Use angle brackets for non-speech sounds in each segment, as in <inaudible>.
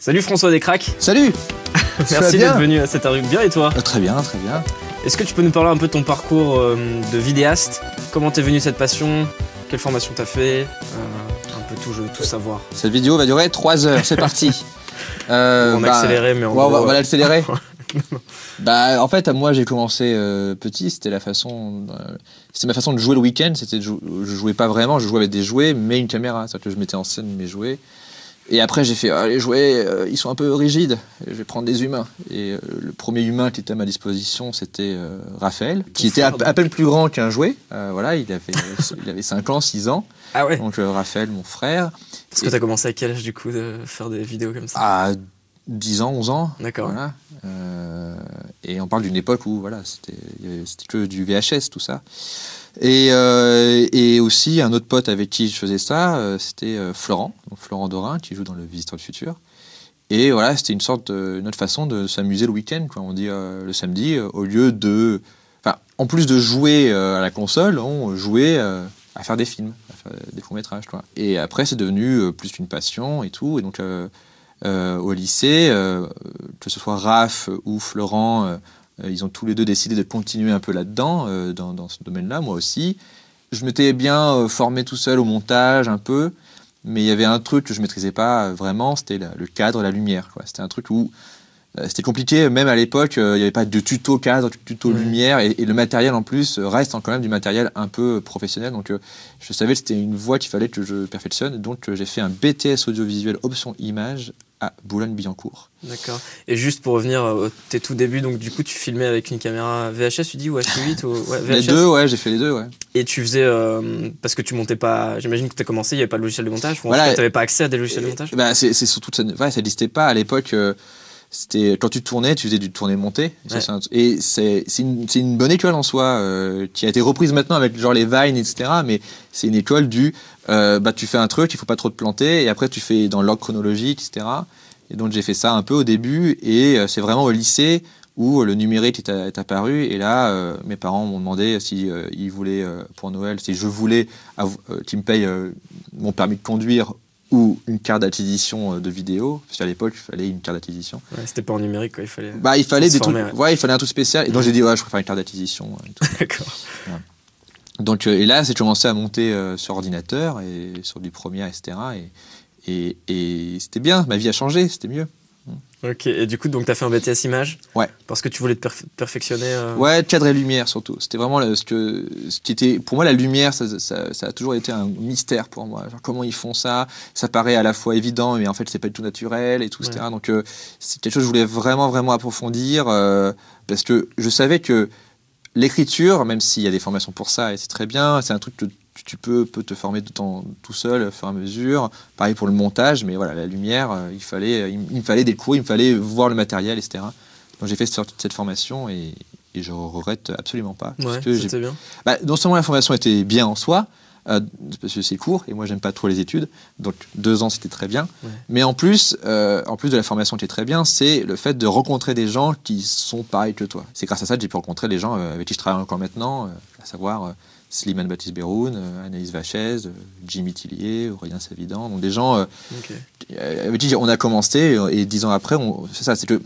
Salut François Descraques. Salut <laughs> Merci d'être venu à cette interview. Bien et toi Euh, Très bien, très bien. Est-ce que tu peux nous parler un peu de ton parcours euh, de vidéaste? Comment t'es venu cette passion? Quelle formation t'as fait? Euh, Un peu tout, je veux tout savoir. Cette vidéo va durer 3 heures, c'est parti. <laughs> Euh, on a bah, accéléré, mais en ouais, on va, on va l'accélérer. <laughs> bah, en fait, moi, j'ai commencé petit. C'était la façon, c'était ma façon de jouer le week-end. C'était, jou- je jouais pas vraiment. Je jouais avec des jouets, mais une caméra. C'est-à-dire que je mettais en scène mes jouets. Et après, j'ai fait ah, les jouets, euh, ils sont un peu rigides. Je vais prendre des humains. Et euh, le premier humain qui était à ma disposition, c'était euh, Raphaël, qui était à, à peine plus grand qu'un jouet. Voilà, il avait, il avait 5 ans, 6 ans. <laughs> Ah ouais Donc Raphaël, mon frère, Parce que t'as commencé à quel âge du coup de faire des vidéos comme ça? À 10 ans, 11 ans. D'accord. Voilà. Et on parle d'une époque où voilà, c'était que du VHS, tout ça. Et, euh, et aussi, un autre pote avec qui je faisais ça, euh, c'était euh, Florent, Florent Dorin, qui joue dans Le Visiteur du Futur. Et voilà, c'était une sorte une autre façon de s'amuser le week-end. Quoi. On dit le samedi, au lieu de. En plus de jouer à la console, on jouait à faire des films, à faire des courts-métrages. Quoi. Et après, c'est devenu plus une passion et tout. Et donc, au lycée, que ce soit Raph ou Florent, ils ont tous les deux décidé de continuer un peu là-dedans, euh, dans, dans ce domaine-là, moi aussi. Je m'étais bien euh, formé tout seul au montage, un peu, mais il y avait un truc que je maîtrisais pas euh, vraiment, c'était le cadre, la lumière. C'était un truc où euh, c'était compliqué, même à l'époque, euh, il n'y avait pas de tuto cadre, de tuto lumière, et, et le matériel en plus euh, reste quand même du matériel un peu professionnel. Donc euh, je savais que c'était une voie qu'il fallait que je perfectionne, donc euh, j'ai fait un BTS audiovisuel option image à Boulogne-Billancourt. D'accord. Et juste pour revenir euh, au tes tout débuts, donc du coup tu filmais avec une caméra VHS, tu dis, ou H8 ou ouais, Les VHS deux, ouais, j'ai fait les deux, ouais. Et tu faisais. euh, parce que tu montais pas. J'imagine que tu as commencé, il n'y avait pas de logiciel de montage. Ou Voilà. tu n'avais pas accès à des logiciels de montage? Bah, c'est surtout ça, ouais, n'existait pas à l'époque. euh, c'était quand tu tournais, tu faisais du Ouais. c'est un- Et c'est c'est une, une bonne école en soi, euh, qui a été reprise maintenant avec genre les Vines, etc. Mais c'est une école du, euh, bah, tu fais un truc, il faut pas trop te planter, et après tu fais dans l'ordre chronologique, etc. Et donc j'ai fait ça un peu au début, et euh, c'est vraiment au lycée où le numérique est, est apparu. Et là, euh, mes parents m'ont demandé si euh, ils voulaient euh, pour Noël, si je voulais euh, qu'ils me payent euh, mon permis de conduire ou une carte d'acquisition euh, de vidéo. Parce qu'à l'époque, il fallait une carte d'acquisition. Ouais, C'était pas en numérique, quoi. Il fallait. Bah, il fallait des trucs. Ouais. il fallait un truc spécial. Et donc j'ai dit ouais, je préfère une carte d'acquisition. euh. <laughs> D'accord. Donc euh, et là, j'ai commencé à monter euh, sur ordinateur et sur du Premiere, etc. Et, et, et c'était bien. Ma vie a changé. C'était mieux. Ok. Et du coup, donc tu as fait un BTS image Ouais. Parce que tu voulais te perf- perfectionner. euh, Ouais, cadre et lumière surtout. C'était vraiment le- ce que ce qui était pour moi la lumière, ça, ça- ça a toujours été un mystère pour moi. Genre, comment ils font ça? Ça paraît à la fois évident, mais en fait c'est pas du tout naturel et tout, etc. Donc euh, c'est quelque chose que je voulais vraiment vraiment approfondir parce que je savais que l'écriture, même s'il y a des formations pour ça et c'est très bien, c'est un truc que tu- peux, peux te former tout, en- tout seul, au fur et à mesure. Pareil pour le montage, mais voilà, la lumière, euh, il, fallait, il, me fallait des cours, il me fallait voir le matériel, etc. Donc j'ai fait cette, cette formation et, et je regrette absolument pas. Ouais, parce que bien. bah, non seulement la formation était bien en soi, euh, parce que c'est court et moi j'aime pas trop les études, donc deux ans c'était très bien. Ouais. Mais en plus, euh, en plus de la formation qui est très bien, c'est le fait de rencontrer des gens qui sont pareils que toi. C'est grâce à ça que j'ai pu rencontrer des gens euh, avec qui je travaille encore maintenant, à savoir Slimane Baptiste Beroun, Anaïs Vachez, Jimmy Tillier, Aurélien Savidan, donc des gens avec qui on a commencé et dix ans après, c'est ça, c'est que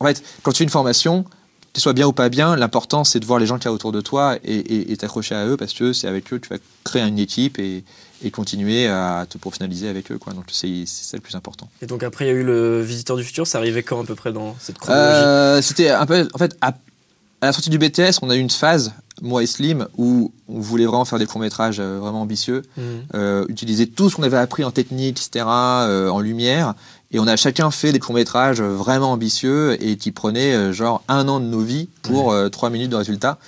en fait, quand tu fais une formation, tu sois bien ou pas bien, l'important c'est de voir les gens qu'il y a autour de toi et- t'accrocher à eux parce que c'est avec eux que tu vas créer une équipe et, et continuer à te professionnaliser avec eux. Quoi. Donc c'est ça le plus important. Et donc après, il y a eu le Visiteur du futur. Ça arrivait quand à peu près dans cette chronologie? Euh, C'était un peu, en fait, à, à la sortie du BTS, on a eu une phase, moi et Slim, où on voulait vraiment faire des courts métrages vraiment ambitieux. Mhm. euh, utiliser tout ce qu'on avait appris en technique, etc., euh, en lumière. Et on a chacun fait des courts-métrages vraiment ambitieux et qui prenaient euh, genre un an de nos vies pour euh, trois minutes de résultat.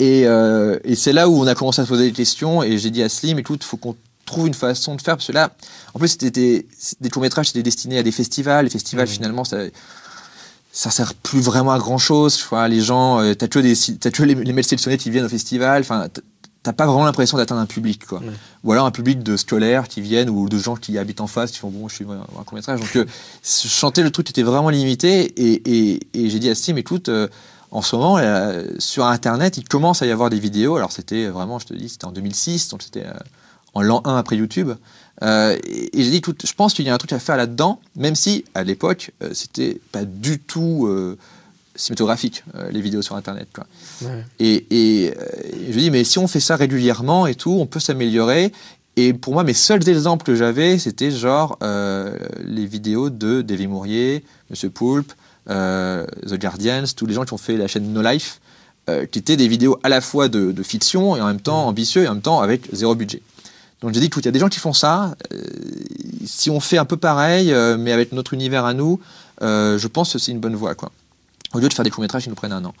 Et, euh, et c'est là où on a commencé à se poser des questions et j'ai dit à Slim, écoute, il faut qu'on trouve une façon de faire parce que là, en plus, c'était des, des courts-métrages qui étaient destinés à des festivals. Les festivals, finalement, ça ça sert plus vraiment à grand chose. Tu vois, les gens, euh, t'as que, des, t'as que les, les mails sélectionnés qui viennent au festival. Enfin, t'as pas vraiment l'impression d'atteindre un public, quoi. Ouais. Ou alors un public de scolaires qui viennent ou de gens qui habitent en face, qui font bon, je suis un, court métrage. Donc, euh, <laughs> chanter le truc était vraiment limité. Et, et, et j'ai dit à Steve, écoute, euh, en ce moment, euh, sur Internet, il commence à y avoir des vidéos. Alors, c'était vraiment, je te dis, c'était en 2006, donc c'était euh, en l'an 1 après YouTube. Euh, et, j'ai dit, tout, je pense qu'il y a un truc à faire là-dedans, même si à l'époque, euh, c'était pas du tout euh, cinématographique, les vidéos sur Internet. Quoi. Et, et je dis, mais si on fait ça régulièrement et tout, on peut s'améliorer. Et pour moi, mes seuls exemples que j'avais, c'était genre les vidéos de Davy Mourier, Monsieur Poulpe, The Guardians, tous les gens qui ont fait la chaîne No Life, qui étaient des vidéos à la fois de, de fiction et en même temps ambitieux et en même temps avec zéro budget. Donc j'ai dit, écoute, il y a des gens qui font ça. Euh, si on fait un peu pareil, euh, mais avec notre univers à nous, euh, je pense que c'est une bonne voie. Quoi. Au lieu de faire des courts-métrages qui nous prennent un an.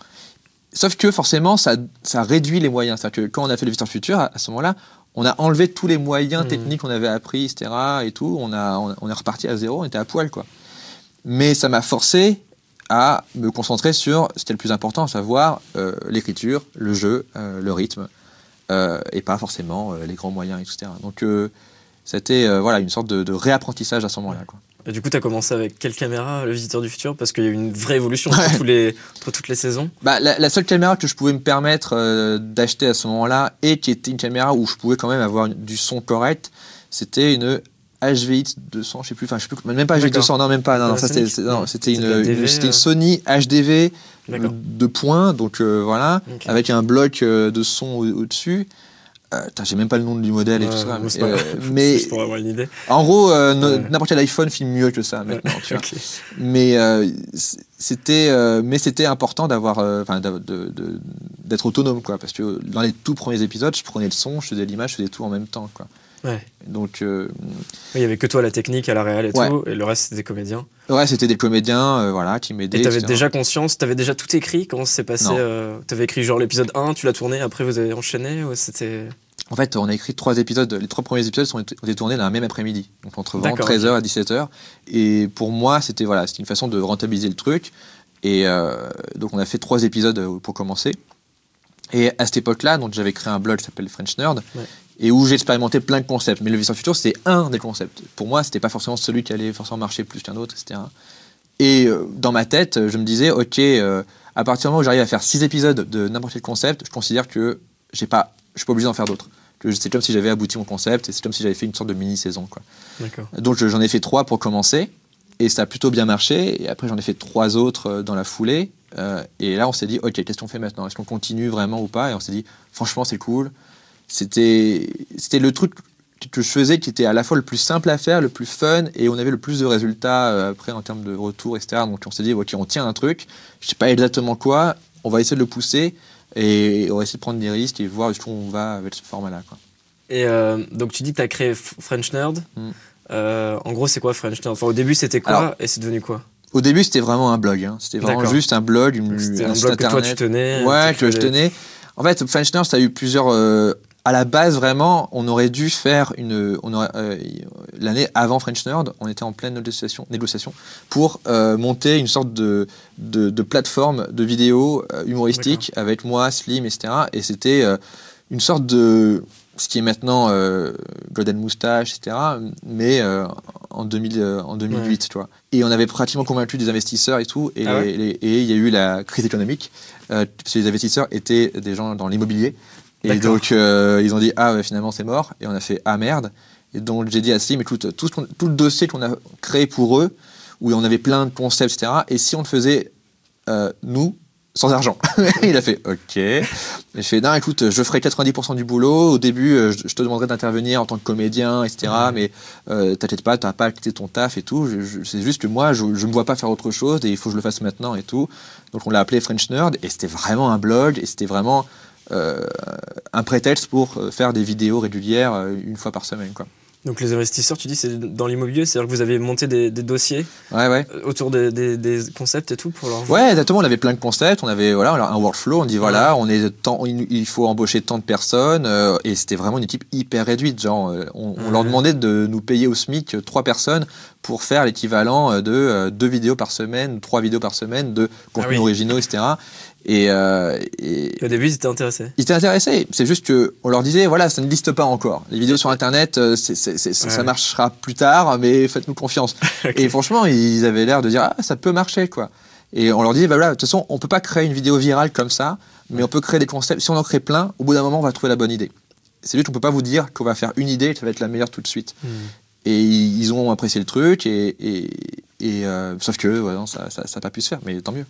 Sauf que forcément, ça, ça réduit les moyens. C'est-à-dire que quand on a fait le Visiteur Futur, à, ce moment-là, on a enlevé tous les moyens mmh. techniques qu'on avait appris, etc. Et tout. On, a, on, est reparti à zéro, on était à poil. Quoi. Mais ça m'a forcé à me concentrer sur ce qui est le plus important, à savoir l'écriture, le jeu, le rythme. Euh, et pas forcément euh, les grands moyens, etc. Donc euh, c'était voilà, une sorte de, réapprentissage à ce moment-là. Et du coup, tu as commencé avec quelle caméra, le Visiteur du Futur? Parce qu'il y a eu une vraie évolution entre, tous les, toutes les saisons. Bah, la, seule caméra que je pouvais me permettre d'acheter à ce moment-là, et qui était une caméra où je pouvais quand même avoir du son correct, c'était une HVX 200, je sais plus, enfin je sais plus, même pas HVX 200, non même pas, non, ça c'était une, une, Sony HDV de points, donc euh, voilà, avec un bloc euh, de son au-dessus. Euh, j'ai même pas le nom du modèle et tout ça. Mais, <laughs> pour avoir une idée. En gros, n'importe quel iPhone filme mieux que ça maintenant. Tu vois. <laughs> Mais c'était, mais c'était important d'avoir, enfin, d'être autonome, quoi, parce que dans les tout premiers épisodes, je prenais le son, je faisais l'image, je faisais tout en même temps, quoi. Donc, euh, il y avait que toi la technique à la réal et tout, et le reste c'était des comédiens. Ouais, c'était des comédiens, euh, voilà, qui m'aidaient. Et t'avais déjà conscience, t'avais déjà tout écrit Comment ça s'est passé euh, T'avais écrit genre l'épisode 1, tu l'as tourné, après vous avez enchaîné ou c'était En fait, on a écrit trois épisodes. Les trois premiers épisodes ont été tournés dans même après-midi, donc entre 13h et 17h. Et pour moi, c'était voilà, une façon de rentabiliser le truc. Et donc on a fait trois épisodes pour commencer. Et à cette époque-là, donc j'avais créé un blog qui s'appelle French Nerd, et où j'ai expérimenté plein de concepts. Mais le Vision Futur, c'était un des concepts. Pour moi, c'était pas forcément celui qui allait forcément marcher plus qu'un autre, etc. Et euh, dans ma tête, je me disais, ok, euh, à partir du moment où j'arrive à faire six épisodes de n'importe quel concept, je considère que j'ai pas, je suis pas obligé d'en faire d'autres. C'est comme si j'avais abouti mon concept et c'est comme si j'avais fait une sorte de mini-saison. Donc j'en ai fait trois pour commencer et ça a plutôt bien marché. Et après, j'en ai fait trois autres euh, dans la foulée. et là, on s'est dit, ok, qu'est-ce qu'on fait maintenant? Est-ce qu'on continue vraiment ou pas? Et on s'est dit, franchement, c'est cool c'était le truc que je faisais qui était à la fois le plus simple à faire, le plus fun, et on avait le plus de résultats euh, après en termes de retour, etc. Donc on s'est dit, ok, on tient un truc, je sais pas exactement quoi, on va essayer de le pousser, et on va essayer de prendre des risques et voir jusqu'où on va avec ce format-là. Et euh, donc tu dis que tu as créé French Nerd. Hmm. Euh, en gros, c'est quoi French Nerd? Enfin, Au début, c'était quoi et c'est devenu quoi? au début, c'était vraiment un blog. Hein. C'était vraiment juste un blog, une, un, un blog que toi tu tenais. Ouais, que je tenais. En fait, French Nerd, ça a eu plusieurs à la base, vraiment, on aurait dû faire une. Euh, l'année avant French Nerd, on était en pleine négociation, négociation pour euh, monter une sorte de, de, plateforme de vidéos euh, humoristiques avec moi, Slim, etc. Et c'était une sorte de. Ce qui est maintenant Golden Moustache, etc. Mais en, 2000, en 2008, tu vois. Et on avait pratiquement convaincu des investisseurs et tout. Et ah il y a eu la crise économique. parce que les investisseurs étaient des gens dans l'immobilier. Et donc, euh, ils ont dit, ah, finalement, c'est mort. Et on a fait, ah, merde. Et donc, j'ai dit à Slim, écoute, tout, tout le dossier qu'on a créé pour eux, où on avait plein de concepts, etc., et si on le faisait, euh, nous, sans argent? <laughs> il a fait OK. Je fais non, écoute, je ferai 90% du boulot. Au début, euh, je te demanderai d'intervenir en tant que comédien, etc. Mais euh, t'inquiète pas, t'as pas quitté ton taf et tout. C'est juste que moi, je, je me vois pas faire autre chose et il faut que je le fasse maintenant et tout. Donc on l'a appelé French Nerd et c'était vraiment un blog et c'était vraiment un prétexte pour euh, faire des vidéos régulières euh, une fois par semaine. Quoi. Donc les investisseurs, tu dis, c'est dans l'immobilier, c'est-à-dire que vous avez monté des, dossiers ouais, ouais. autour des, concepts et tout pour leur. Ouais, exactement. On avait plein de concepts. On avait voilà un workflow. On dit voilà, on est tant, il faut embaucher tant de personnes et c'était vraiment une équipe hyper réduite. Genre, on, leur demandait de nous payer au SMIC trois personnes pour faire l'équivalent de deux vidéos par semaine, trois vidéos par semaine de contenus ah originaux, etc. Euh, et, Au début, ils étaient intéressés. Ils étaient intéressés. C'est juste qu'on leur disait, voilà, ça ne liste pas encore. Les vidéos sur Internet, euh, ça marchera plus tard, mais faites-nous confiance. <laughs> Et franchement, ils avaient l'air de dire, ah, ça peut marcher, quoi. Et on leur disait, bah voilà, de toute façon, on peut pas créer une vidéo virale comme ça, mais on peut créer des concepts. Si on en crée plein, au bout d'un moment, on va trouver la bonne idée. c'est juste qu'on peut pas vous dire qu'on va faire une idée et que ça va être la meilleure tout de suite. Hmm. Et ils ont apprécié le truc, et, et, et, euh, sauf que ouais, non, ça n'a pas pu se faire, mais tant mieux.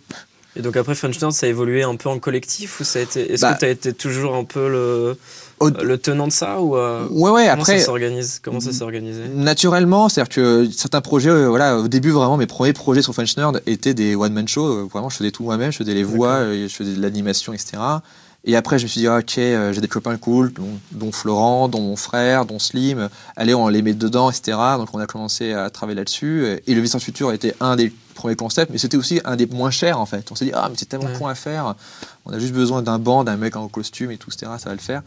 Et donc après French Nerd, ça a évolué un peu en collectif ou ça a été Est-ce Bah, que tu as été toujours un peu le, Au- le tenant de ça ou euh, Ouais, ouais, comment après, ça s'organise Comment ça s'est organisé naturellement, c'est-à-dire que certains projets, euh, voilà, au début, vraiment, mes premiers projets sur French Nerd étaient des one-man shows. euh, Vraiment, je faisais tout moi-même, je faisais les voix, je faisais de l'animation, etc. Et après, je me suis dit, ah, ok, euh, j'ai des copains cool, dont, dont Florent, dont mon frère, dont Slim. Allez, on les met dedans, etc. Donc, on a commencé à travailler là-dessus. Et le Vincent Futur était un des premiers concepts, mais c'était aussi un des moins chers, en fait. On s'est dit, ah, mais c'est tellement Ouais. con à faire. On a juste besoin d'un banc, d'un mec en costume et tout, etc. Ça va le faire.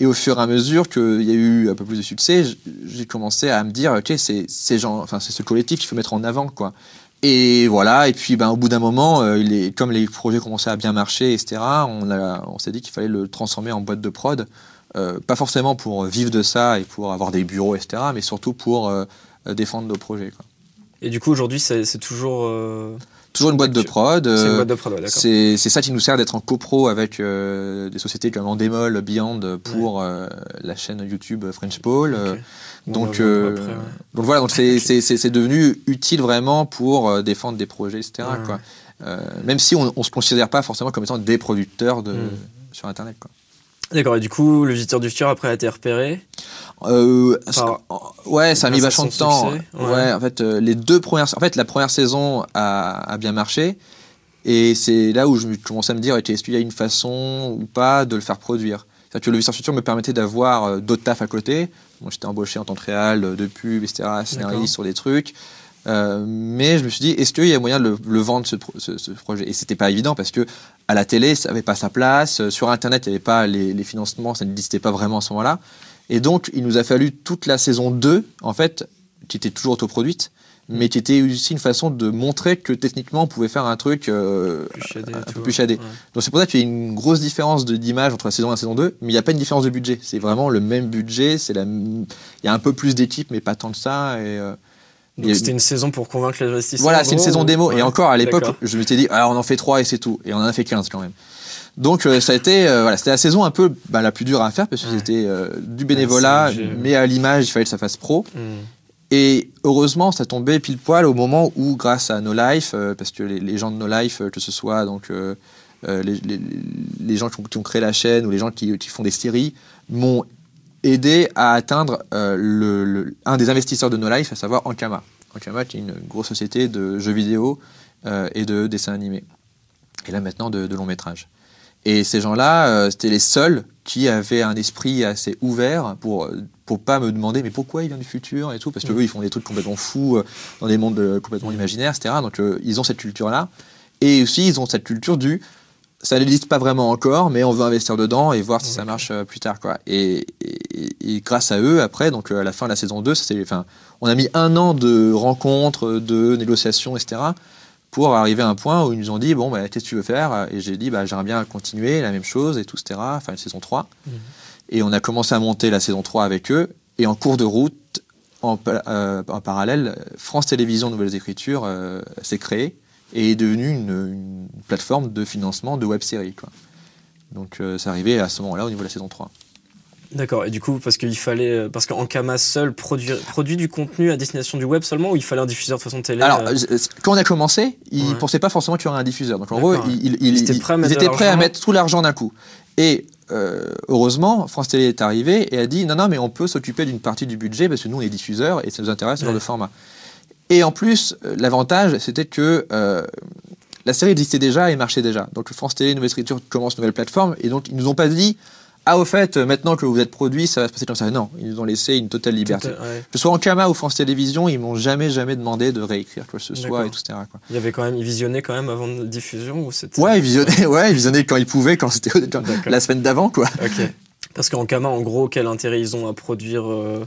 Et au fur et à mesure qu'il y a eu un peu plus de succès, j'ai commencé à me dire, ok, c'est ces gens, enfin c'est ce collectif qu'il faut mettre en avant, quoi. Et voilà. Et puis, ben, au bout d'un moment, euh, comme les projets commençaient à bien marcher, etc. On on s'est dit qu'il fallait le transformer en boîte de prod, Euh, pas forcément pour vivre de ça et pour avoir des bureaux, etc. Mais surtout pour euh, défendre nos projets. Et du coup aujourd'hui c'est toujours Toujours une boîte de prod. c'est une euh, boîte de prod, ouais, d'accord. C'est ça qui nous sert d'être en copro avec euh, des sociétés comme Endemol, Beyond pour euh, la chaîne YouTube French Paul. donc, je vois euh, après, ouais. donc voilà, donc c'est devenu utile vraiment pour défendre des projets, etc. Quoi. Même si on ne se considère pas forcément comme étant des producteurs de, Mm. sur Internet. D'accord, et du coup, le visiteur du futur après a été repéré? Euh, ouais, ça a mis vachement de temps. succès, ouais. ouais. en fait, euh, les deux premières, en fait, la première saison a, a bien marché, et c'est là où je me- commençais à me dire, est-ce qu'il y a une façon ou pas de le faire produire? C'est-à-dire que le Visiteur Futur me permettait d'avoir euh, d'autres tafs à côté. Moi, j'étais embauché en tant que réal, de pub, etc., scénariste sur des trucs. Mais je me suis dit, est-ce qu'il y a moyen de le, le vendre ce, pro- ce- ce projet? Et c'était pas évident parce que à la télé, ça n'avait pas sa place. Sur Internet, il n'y avait pas les, les financements, ça n'existait pas vraiment à ce moment-là. Et donc, il nous a fallu toute la saison 2, en fait, qui était toujours autoproduite, mais qui était aussi une façon de montrer que techniquement, on pouvait faire un truc euh, Plus shadé un peu plus shadé. ouais. Donc c'est pour ça qu'il y a une grosse différence d'image entre la saison 1 et la saison 2, mais il n'y a pas une différence de budget. C'est vraiment le même budget, c'est la... il y a un peu plus d'équipe, mais pas tant que ça. Et, euh, Donc a- c'était une saison pour convaincre les investisseurs. voilà, c'est une saison démo. Et encore, à l'époque, je m'étais dit, ah, on en fait 3 et c'est tout. Et on en a fait 15 quand même. Donc euh, ça a été, euh, voilà, c'était la saison un peu bah, la plus dure à faire parce que Ouais. c'était euh, du bénévolat, ouais. mais à l'image, il fallait que ça fasse pro. Hmm. Et heureusement, ça tombait pile poil au moment où, grâce à No Life, parce que les, les gens de No Life, que ce soit donc les, les- les gens qui ont, qui ont créé la chaîne ou les gens qui, qui font des séries, m'ont aidé à atteindre le, le- un des investisseurs de No Life, à savoir Ankama. Ankama, qui est une grosse société de jeux vidéo et de dessins animés. Et là maintenant de, de long métrage. Et ces gens-là, euh, c'était les seuls qui avaient un esprit assez ouvert pour euh, pour pas me demander mais pourquoi il vient du futur et tout parce que Mm. eux ils font des trucs complètement fous euh, dans des mondes euh, complètement imaginaires etc donc ils ont cette culture là et aussi ils ont cette culture du ça n'existe pas vraiment encore mais on veut investir dedans et voir si ça marche plus tard quoi. Et, et- et grâce à eux après donc à la fin de la saison 2 ça, enfin on a mis un an de rencontres de négociations etc pour arriver à un point où ils nous ont dit bon bah, qu'est-ce que tu veux faire? Et j'ai dit bah j'aimerais bien continuer la même chose et tout etc enfin une saison 3 Mhm. et on a commencé à monter la saison 3 avec eux. Et en cours de route en, euh, en parallèle France Télévisions Nouvelles Écritures euh, s'est créée et est devenue une, une plateforme de financement de web-séries quoi. donc euh, c'est arrivé à ce moment-là au niveau de la saison 3 D'accord, et du coup, parce qu'il fallait. euh, Parce qu'Ankama seul produit, produit du contenu à destination du web seulement ou il fallait un diffuseur de façon télé Alors, euh, quand on a commencé, ils Ouais. ne pensaient pas forcément qu'il y aurait un diffuseur. Donc, en gros, ouais. ils, ils- Ils étaient prêts à mettre de étaient prêts à l'argent. mettre tout l'argent d'un coup. Et euh, heureusement, France Télé est arrivé et a dit non, non, mais on peut s'occuper d'une partie du budget parce que nous, on est diffuseurs et ça nous intéresse ce genre Ouais. de format. Et en plus, l'avantage, c'était que euh, la série existait déjà et marchait déjà. Donc, France Télé, Nouvelle Écriture commence nouvelle plateforme et donc, ils nous ont pas dit ah, au fait, euh, maintenant que vous êtes produit, ça va se passer comme ça. Non, ils nous ont laissé une totale liberté. ouais. Que ce soit en Kama ou France Télévisions, ils m'ont jamais, jamais demandé de réécrire quoi que ce soit et tout. Quoi. Il y avait quand même, ils visionnaient quand même avant la diffusion ou c'était. Ouais, ils visionnaient, ouais, ils visionnaient quand ils pouvaient, quand c'était la semaine d'avant, quoi. Ok. Parce qu'Ankama, en gros, quel intérêt ils ont à produire euh,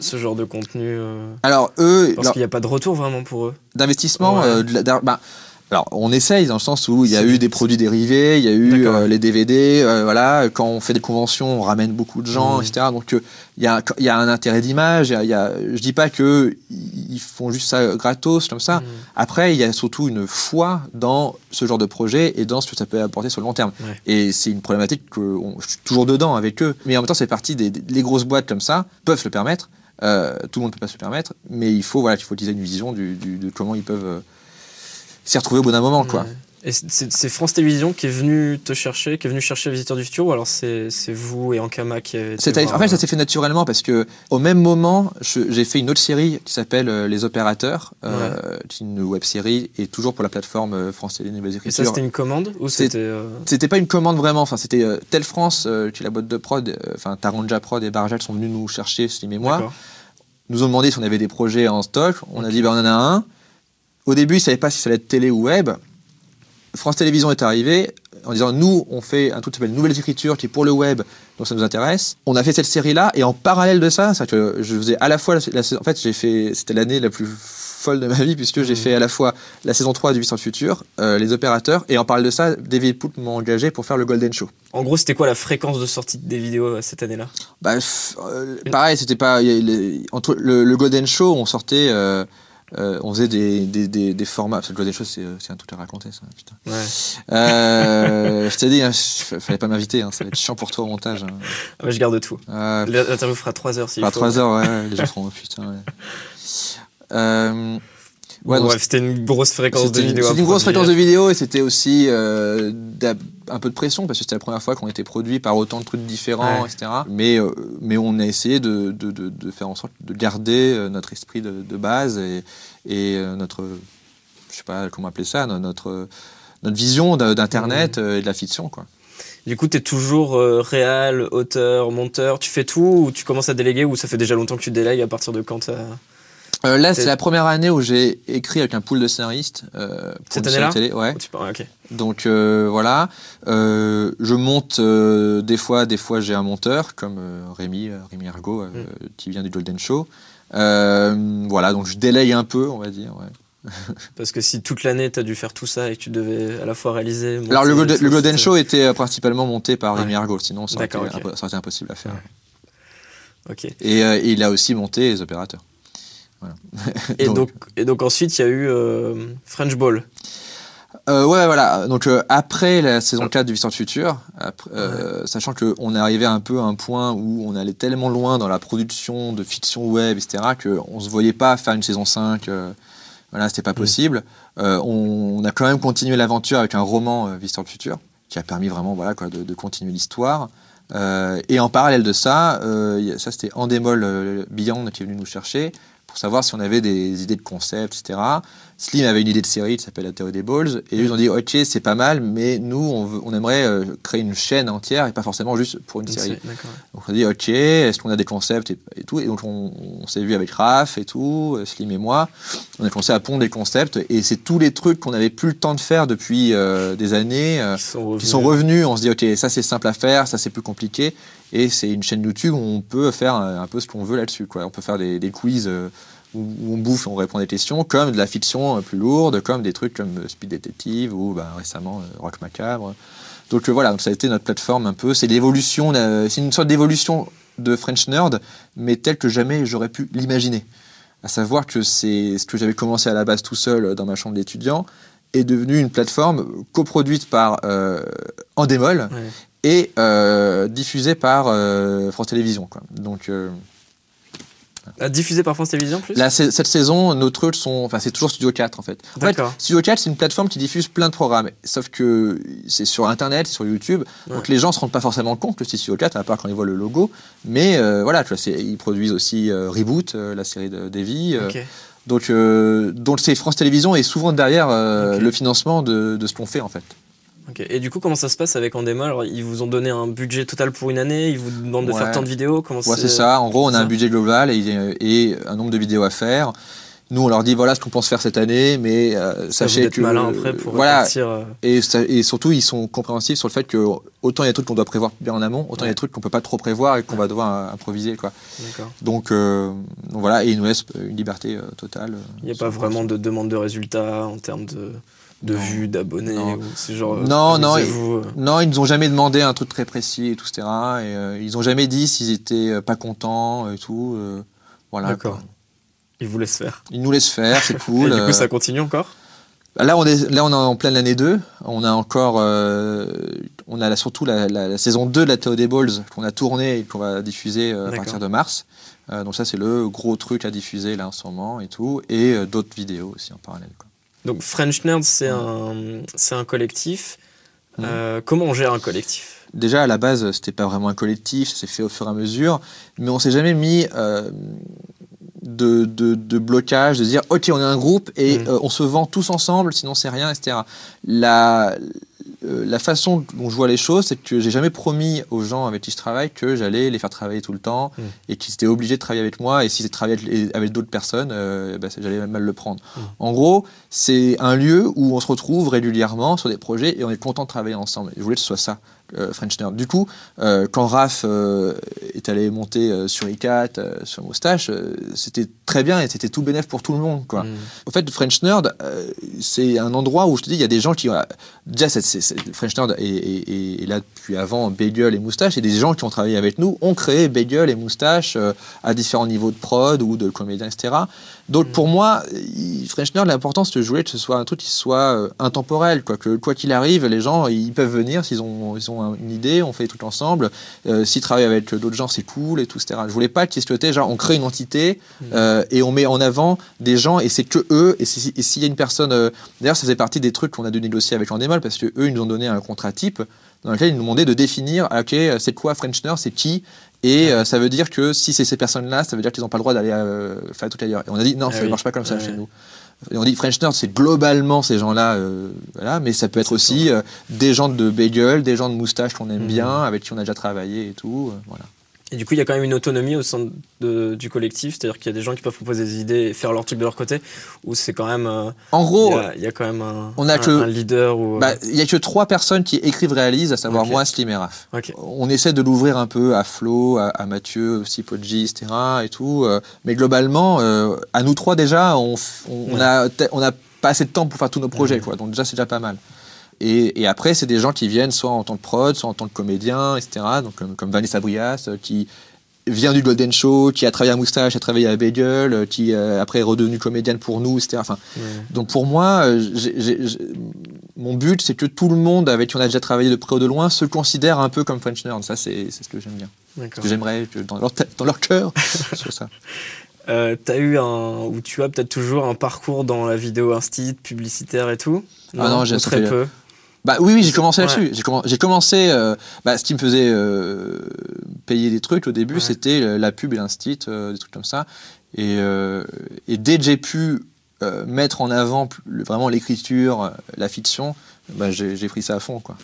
ce genre de contenu euh, Alors eux, Parce qu'il n'y a pas de retour vraiment pour eux. d'investissement, Ouais. euh, bah, Alors, on essaye dans le sens où il y a eu des produits dérivés, il y a eu euh, les DVD, euh, voilà. Quand on fait des conventions, on ramène beaucoup de gens, Mhm. etc. Donc, euh, il y, a, il y a un intérêt d'image. y a- y a- Je dis pas que ils font juste ça gratos comme ça. Mm. Après, il y a surtout une foi dans ce genre de projet et dans ce que ça peut apporter sur le long terme. Ouais. Et c'est une problématique que on- je suis toujours dedans avec eux. Mais en même temps, c'est partie des, des- les grosses boîtes comme ça peuvent le permettre. Tout le monde peut pas se le permettre, mais il faut voilà, il faut utiliser une vision du, du- de comment ils peuvent euh, s'y retrouver au bout d'un moment, quoi. Ouais. Et c'est France Télévisions qui est venu te chercher, qui est venu chercher Visiteurs du Futur, ou alors c'est vous et Ankama qui avez voir, en fait, ça euh, s'est fait naturellement parce que au même moment, j'ai fait une autre série qui s'appelle euh, Les Opérateurs, euh, qui est une web série et toujours pour la plateforme euh, France Télé Nouvelles Et ça, c'était une commande ou c'était. euh, C'était pas une commande vraiment, enfin c'était euh, Tel France, euh, qui est la boîte de prod, euh, enfin Taranja Prod et Barjal sont venus nous chercher, moi, d'accord. nous ont demandé si on avait des projets en stock. On a dit ben, on en a un. Au début, ils savaient pas si ça allait être télé ou web. France Télévisions est arrivé en disant nous, on fait un truc qui s'appelle Nouvelles Écritures qui est pour le web, donc ça nous intéresse. On a fait cette série-là et en parallèle de ça, c'est que je faisais à la fois la, saison- en fait, j'ai fait c'était l'année la plus folle de ma vie puisque j'ai fait à la fois la saison 3 du 800 Futur, euh, les opérateurs et en parallèle de ça, David Poult m'a engagé pour faire le Golden Show. En gros, c'était quoi la fréquence de sortie des vidéos euh, cette année-là? Bah, euh, pareil, c'était pas. y a entre le, le Golden Show, on sortait. Euh, on faisait des, des, des, des formats. Parce que le Golden Show, c'est euh, c'est un truc à raconter, ça. Putain. Ouais. Euh, je t'ai dit, hein, fallait pas m'inviter. Hein, ça va être chiant pour toi au montage. Hein. Ah, je garde tout. Euh, L'interview fera 3 heures si à 3 heures, ouais, ouais, les gens feront. oh, putain, ouais. <laughs> Ouais, c'était une grosse fréquence de à c'était une grosse produire. fréquence de vidéos et c'était aussi euh, un peu de pression parce que c'était la première fois qu'on était produit par autant de trucs différents, Ouais. etc. Mais, euh, mais on a essayé de, de, de, de faire en sorte de garder euh, notre esprit de, base et, et notre, je sais pas comment appeler ça, no- notre, notre vision d'Internet et de la fiction. Quoi. Du coup, t'es toujours euh, réal, auteur, monteur. Tu fais tout ou tu commences à déléguer ou ça fait déjà longtemps que tu délègues à partir de quand Euh, là, c'est la première année où j'ai écrit avec un pool de scénaristes. euh, pour Cette année-là télé, ouais. tu ok. Donc euh, voilà, je monte des fois, des fois j'ai un monteur comme Rémi, Rémi Argo Mm. qui vient du Golden Show. Voilà, donc je délègue un peu, on va dire. ouais. <laughs> Parce que si toute l'année t'as dû faire tout ça et que tu devais à la fois réaliser. monter Alors le, Golden- le Show était principalement monté par Ouais. Rémi Argo, sinon ça aurait, été, ça aurait impossible à faire. Ok. Et, et il a aussi monté les opérateurs. Voilà. <laughs> Et Donc- donc, et donc ensuite il y a eu euh, French Ball. Euh, ouais, voilà. Donc euh, après la saison 4 du Vistant Futur, après, euh, sachant qu'on est arrivé un peu à un point où on allait tellement loin dans la production de fiction web, etc., qu'on se voyait pas faire une saison 5. euh, voilà, c'était pas possible. Euh, on, on a quand même continué l'aventure avec un roman euh, Vistant Futur, qui a permis vraiment voilà, quoi, de, de continuer l'histoire. Euh, et en parallèle de ça, euh, ça c'était Endemol euh, Beyond qui est venu nous chercher pour savoir si on avait des idées de concept, etc. Slim avait une idée de série qui s'appelle La théorie des balls, et ils ont dit ok c'est pas mal, mais nous on, veut- on aimerait euh, créer une chaîne entière et pas forcément juste pour une série. Donc on a dit ok, est-ce qu'on a des concepts et, et tout, et donc on, on s'est vu avec Raph et tout, euh, Slim et moi, on a commencé à pondre des concepts et c'est tous les trucs qu'on n'avait plus le temps de faire depuis euh, des années. Qui sont revenus. qui sont revenus, on se dit ok ça c'est simple à faire, ça c'est plus compliqué et c'est une chaîne YouTube où on peut faire un, un peu ce qu'on veut là-dessus quoi. On peut faire des, des quiz euh, où, on bouffe, on répond à des questions, comme de la fiction euh, plus lourde, comme des trucs comme euh, Speed Detective ou bah, récemment euh, Rock Macabre. Donc voilà, donc ça a été notre plateforme un peu. C'est l'évolution, c'est une sorte d'évolution de French Nerd, mais telle que jamais j'aurais pu l'imaginer. À savoir que c'est ce que j'avais commencé à la base tout seul dans ma chambre d'étudiant est devenu une plateforme coproduite par euh, Endemol Ouais. et euh, diffusée par euh, France Télévisions. Quoi. Donc diffusé par France Télévisions en plus là, cette saison, nos trucs sont, enfin c'est toujours Studio 4 en fait. En fait. Studio 4 c'est une plateforme qui diffuse plein de programmes, sauf que c'est sur Internet, c'est sur YouTube, donc les gens se rendent pas forcément compte que c'est Studio 4 à part quand ils voient le logo. Mais euh, voilà, tu vois, c'est- ils produisent aussi euh, Reboot, euh, la série de Davy. donc, donc c'est France Télévisions est souvent derrière le financement de, de ce qu'on fait en fait. Et du coup, comment ça se passe avec Endemol? Alors, Ils vous ont donné un budget total pour une année Ils vous demandent de Ouais. faire tant de vidéos Comment Ouais, c'est ça. En gros, on a un budget global et, et un nombre de vidéos à faire. Nous, on leur dit voilà ce qu'on pense faire cette année, mais euh, sachez que malin après pour voilà euh, et, surtout ils sont compréhensifs sur le fait que autant il y a des trucs qu'on doit prévoir bien en amont, autant il y a des trucs qu'on peut pas trop prévoir et qu'on va devoir euh, improviser quoi. Donc, euh, donc voilà, et ils nous laissent une liberté euh, totale. Il n'y a pas vraiment de demande de résultats en termes de, de Non. vues, d'abonnés Non. ou c'est genre. Non, non, amusez-vous, euh. Non, ils nous ont jamais demandé un truc très précis et tout, etc. Et euh, ils ont jamais dit s'ils étaient euh, pas contents et tout. euh, voilà. D'accord. Ils vous laissent faire. Ils nous laissent faire, c'est <laughs> Et cool. du coup, ça continue encore Là, on est, là, on est en pleine année 2. On a encore, euh, on a là, surtout la, la- la saison 2 de la Théo des Balls qu'on a tournée et qu'on va diffuser euh, à partir de mars. Euh, donc ça, c'est le gros truc à diffuser là en ce moment et tout. Et euh, d'autres vidéos aussi en parallèle. quoi. Donc French Nerd, c'est un, un collectif. Euh, comment on gère un collectif? Déjà, à la base, c'était pas vraiment un collectif, ça s'est fait au fur et à mesure, mais on s'est jamais mis euh, de, de, de blocage, de dire ok, on est un groupe et Mm. euh, on se vend tous ensemble, sinon c'est rien, etc. La, euh, la façon dont je vois les choses, c'est que j'ai jamais promis aux gens avec qui je travaille que j'allais les faire travailler tout le temps Mm. et qu'ils étaient obligés de travailler avec moi et si c'était travailler avec, avec d'autres personnes, euh, bah, j'allais mal le prendre. Mm. En gros, c'est un lieu où on se retrouve régulièrement sur des projets et on est content de travailler ensemble. Et je voulais que ce soit ça, French Nerd. Du coup, euh, quand Raph euh, est allé monter euh, sur ICAT, euh, sur Moustache, euh, c'était très bien et c'était tout bénéf pour tout le monde. Quoi. Mhm. En fait, French Nerd, euh, c'est un endroit où je te dis, il y a des gens qui. euh, déjà, French Nerd est, là depuis avant Bagel et Moustache, et des gens qui ont travaillé avec nous ont créé Bagel et Moustache euh, à différents niveaux de prod ou de comédien, etc. Donc, pour moi, il- French Nerd, l'important, c'est de jouer que ce soit un truc qui soit euh, intemporel, quoi. Que quoi qu'il arrive, les gens, ils peuvent venir s'ils ont, ils ont un- une idée, on fait trucs ensemble. Euh, s'ils travaillent avec d'autres gens, c'est cool et tout, etc. Je voulais pas qu'il y ait ce côté, genre, on crée une entité euh, et on met en avant des gens et c'est que eux. Et si- et s'il y a une personne, d'ailleurs, ça faisait partie des trucs qu'on a dû négocier avec Landémol parce que eux, ils nous ont donné un contrat type dans lequel ils nous demandaient de définir, ah, ok, c'est quoi French Nerd, c'est qui et euh, ça veut dire que si c'est ces personnes-là, ça veut dire qu'ils n'ont pas le droit d'aller euh, faire truc ailleurs. Et on a dit non, Ah ça ne oui. marche pas comme ça chez nous. Et on dit French Nerd, c'est globalement ces gens-là, euh, voilà, mais ça peut être aussi euh, des gens de bagel, des gens de moustache qu'on aime Mhm. bien, avec qui on a déjà travaillé et tout. voilà. Et du coup, il y a quand même une autonomie au sein de- du collectif, c'est-à-dire qu'il y a des gens qui peuvent proposer des idées et faire leur truc de leur côté, ou c'est quand même. euh, En gros, il y a quand même un, on a un- que- un leader euh, bah, il y a que trois personnes qui écrivent, réalisent, à savoir moi, Slim et Raph. On essaie de l'ouvrir un peu à Flo, à, à Mathieu, aussi Podgy, etc. Et tout. euh, mais globalement, euh, à nous trois déjà, on, on, a, te- on a pas assez de temps pour faire tous nos projets. Quoi, donc déjà, c'est déjà pas mal. Et, et après, c'est des gens qui viennent soit en tant que prod, soit en tant que comédien, etc. Donc, comme, comme Vanessa Brias, euh, qui vient du Golden Show, qui a travaillé à Moustache, a travaillé à Bagel, euh, qui euh, après est redevenue comédienne pour nous, etc. Enfin, Ouais. donc pour moi, euh, mon but, c'est que tout le monde avec qui on a déjà travaillé de près ou de loin se considère un peu comme French Nerd. Ça, c'est ce que j'aime bien. Ce D'accord. que j'aimerais que dans leur, tête- dans leur cœur, <laughs> soit ça. Euh, eu un. Ou tu as peut-être toujours un parcours dans la vidéo instit, publicitaire et tout? Ah non, j'ai- très peu? Bah oui, oui, j'ai commencé Ouais. là-dessus. J'ai commen- j'ai commencé. euh, bah, ce qui me faisait euh, payer des trucs au début, Ouais. c'était euh, la pub et l'instit, euh, des trucs comme ça. Et, et dès que j'ai pu mettre en avant le- vraiment l'écriture, la fiction, bah, j'ai pris ça à fond, quoi.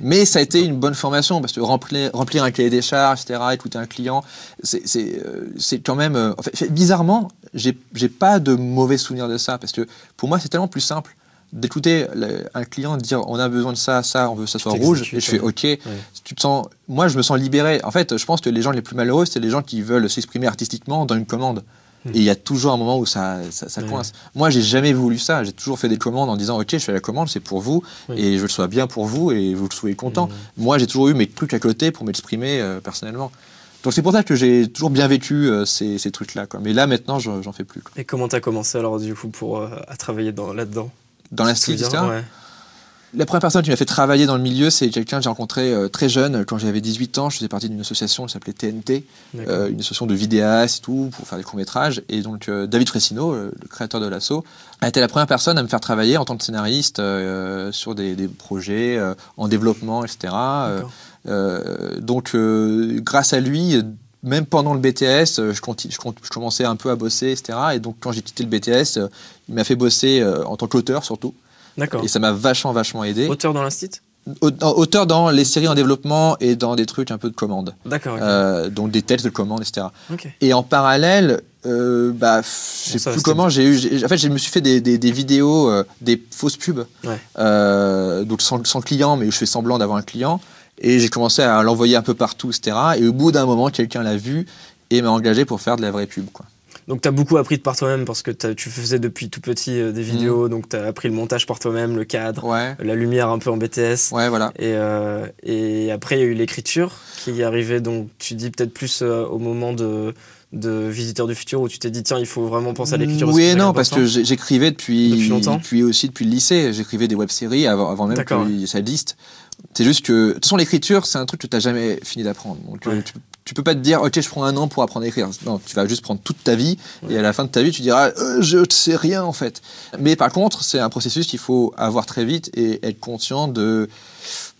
Mais ça a été une bonne formation parce que remplir, remplir un cahier des charges, etc., écouter un client, c'est quand même. en fait, bizarrement, j'ai j'ai pas de mauvais souvenirs de ça parce que pour moi, c'est tellement plus simple d'écouter le- un client dire on a besoin de ça, ça, on veut que ça soit rouge, et je fais ok. Tu te sens, moi, je me sens libéré. En fait, je pense que les gens les plus malheureux, c'est les gens qui veulent s'exprimer artistiquement dans une commande. Hmm. Et il y a toujours un moment où ça, ça, ça coince. Moi, j'ai jamais voulu ça. J'ai toujours fait des commandes en disant, ok, je fais la commande, c'est pour vous, Oui. et je veux que ce soit bien pour vous, et vous soyez content. Mhm. Moi, j'ai toujours eu mes trucs à côté pour m'exprimer euh, personnellement. Donc c'est pour ça que j'ai toujours bien vécu euh, ces, ces trucs-là. quoi. Mais là, maintenant, j'en fais plus. quoi. Et comment t'as commencé alors du coup pour euh, à travailler dans- là-dedans? Dans la etc. Ouais. La première personne qui m'a fait travailler dans le milieu, c'est quelqu'un que j'ai rencontré euh, très jeune, quand j'avais 18 ans. Je faisais partie d'une association qui s'appelait TNT, euh, une association de vidéastes et tout, pour faire des courts-métrages. Et donc, euh, David Fressino, le, créateur de l'assaut, a été la première personne à me faire travailler en tant que scénariste sur des, des projets en développement, etc. Donc, grâce à lui, même pendant le BTS, euh, je, commençais un peu à bosser, etc. Et donc, quand j'ai quitté le BTS, euh, il m'a fait bosser euh, en tant qu'auteur surtout. D'accord. Et ça m'a vachement, vachement aidé. Auteur dans l'instit Au- Auteur dans les séries en développement et dans des trucs un peu de commande. D'accord. Euh, donc des textes de commande, etc. Ok. Et en parallèle, Euh, bah, je sais plus comment j'ai eu. j'ai- En fait, je me suis fait des, des- des vidéos, euh, des fausses pubs, Ouais. donc sans, sans client, mais je fais semblant d'avoir un client. Et j'ai commencé à l'envoyer un peu partout, etc. Et au bout d'un moment, quelqu'un l'a vu et m'a engagé pour faire de la vraie pub. Quoi. Donc tu as beaucoup appris de par toi-même parce que tu faisais depuis tout petit euh, des vidéos, donc tu as appris le montage par toi-même, le cadre, Ouais, la lumière un peu en BTS. ouais, voilà. Et, euh, et après, il y a eu l'écriture qui est arrivée, donc tu dis peut-être plus euh, au moment de, de Visiteurs du futur où tu t'es dit, tiens, il faut vraiment penser à l'écriture. Oui et non, parce que j'écrivais depuis, Depuis longtemps depuis aussi depuis le lycée. J'écrivais des web-séries avant, avant même que ça existe. C'est juste que, de toute façon, l'écriture, c'est un truc que tu n'as jamais fini d'apprendre. Donc, euh, Ouais. tu, tu peux pas te dire, ok, je prends un an pour apprendre à écrire. Non, tu vas juste prendre toute ta vie Ouais. et à la fin de ta vie, tu diras, euh, je ne sais rien en fait. Mais par contre, c'est un processus qu'il faut avoir très vite et être conscient de,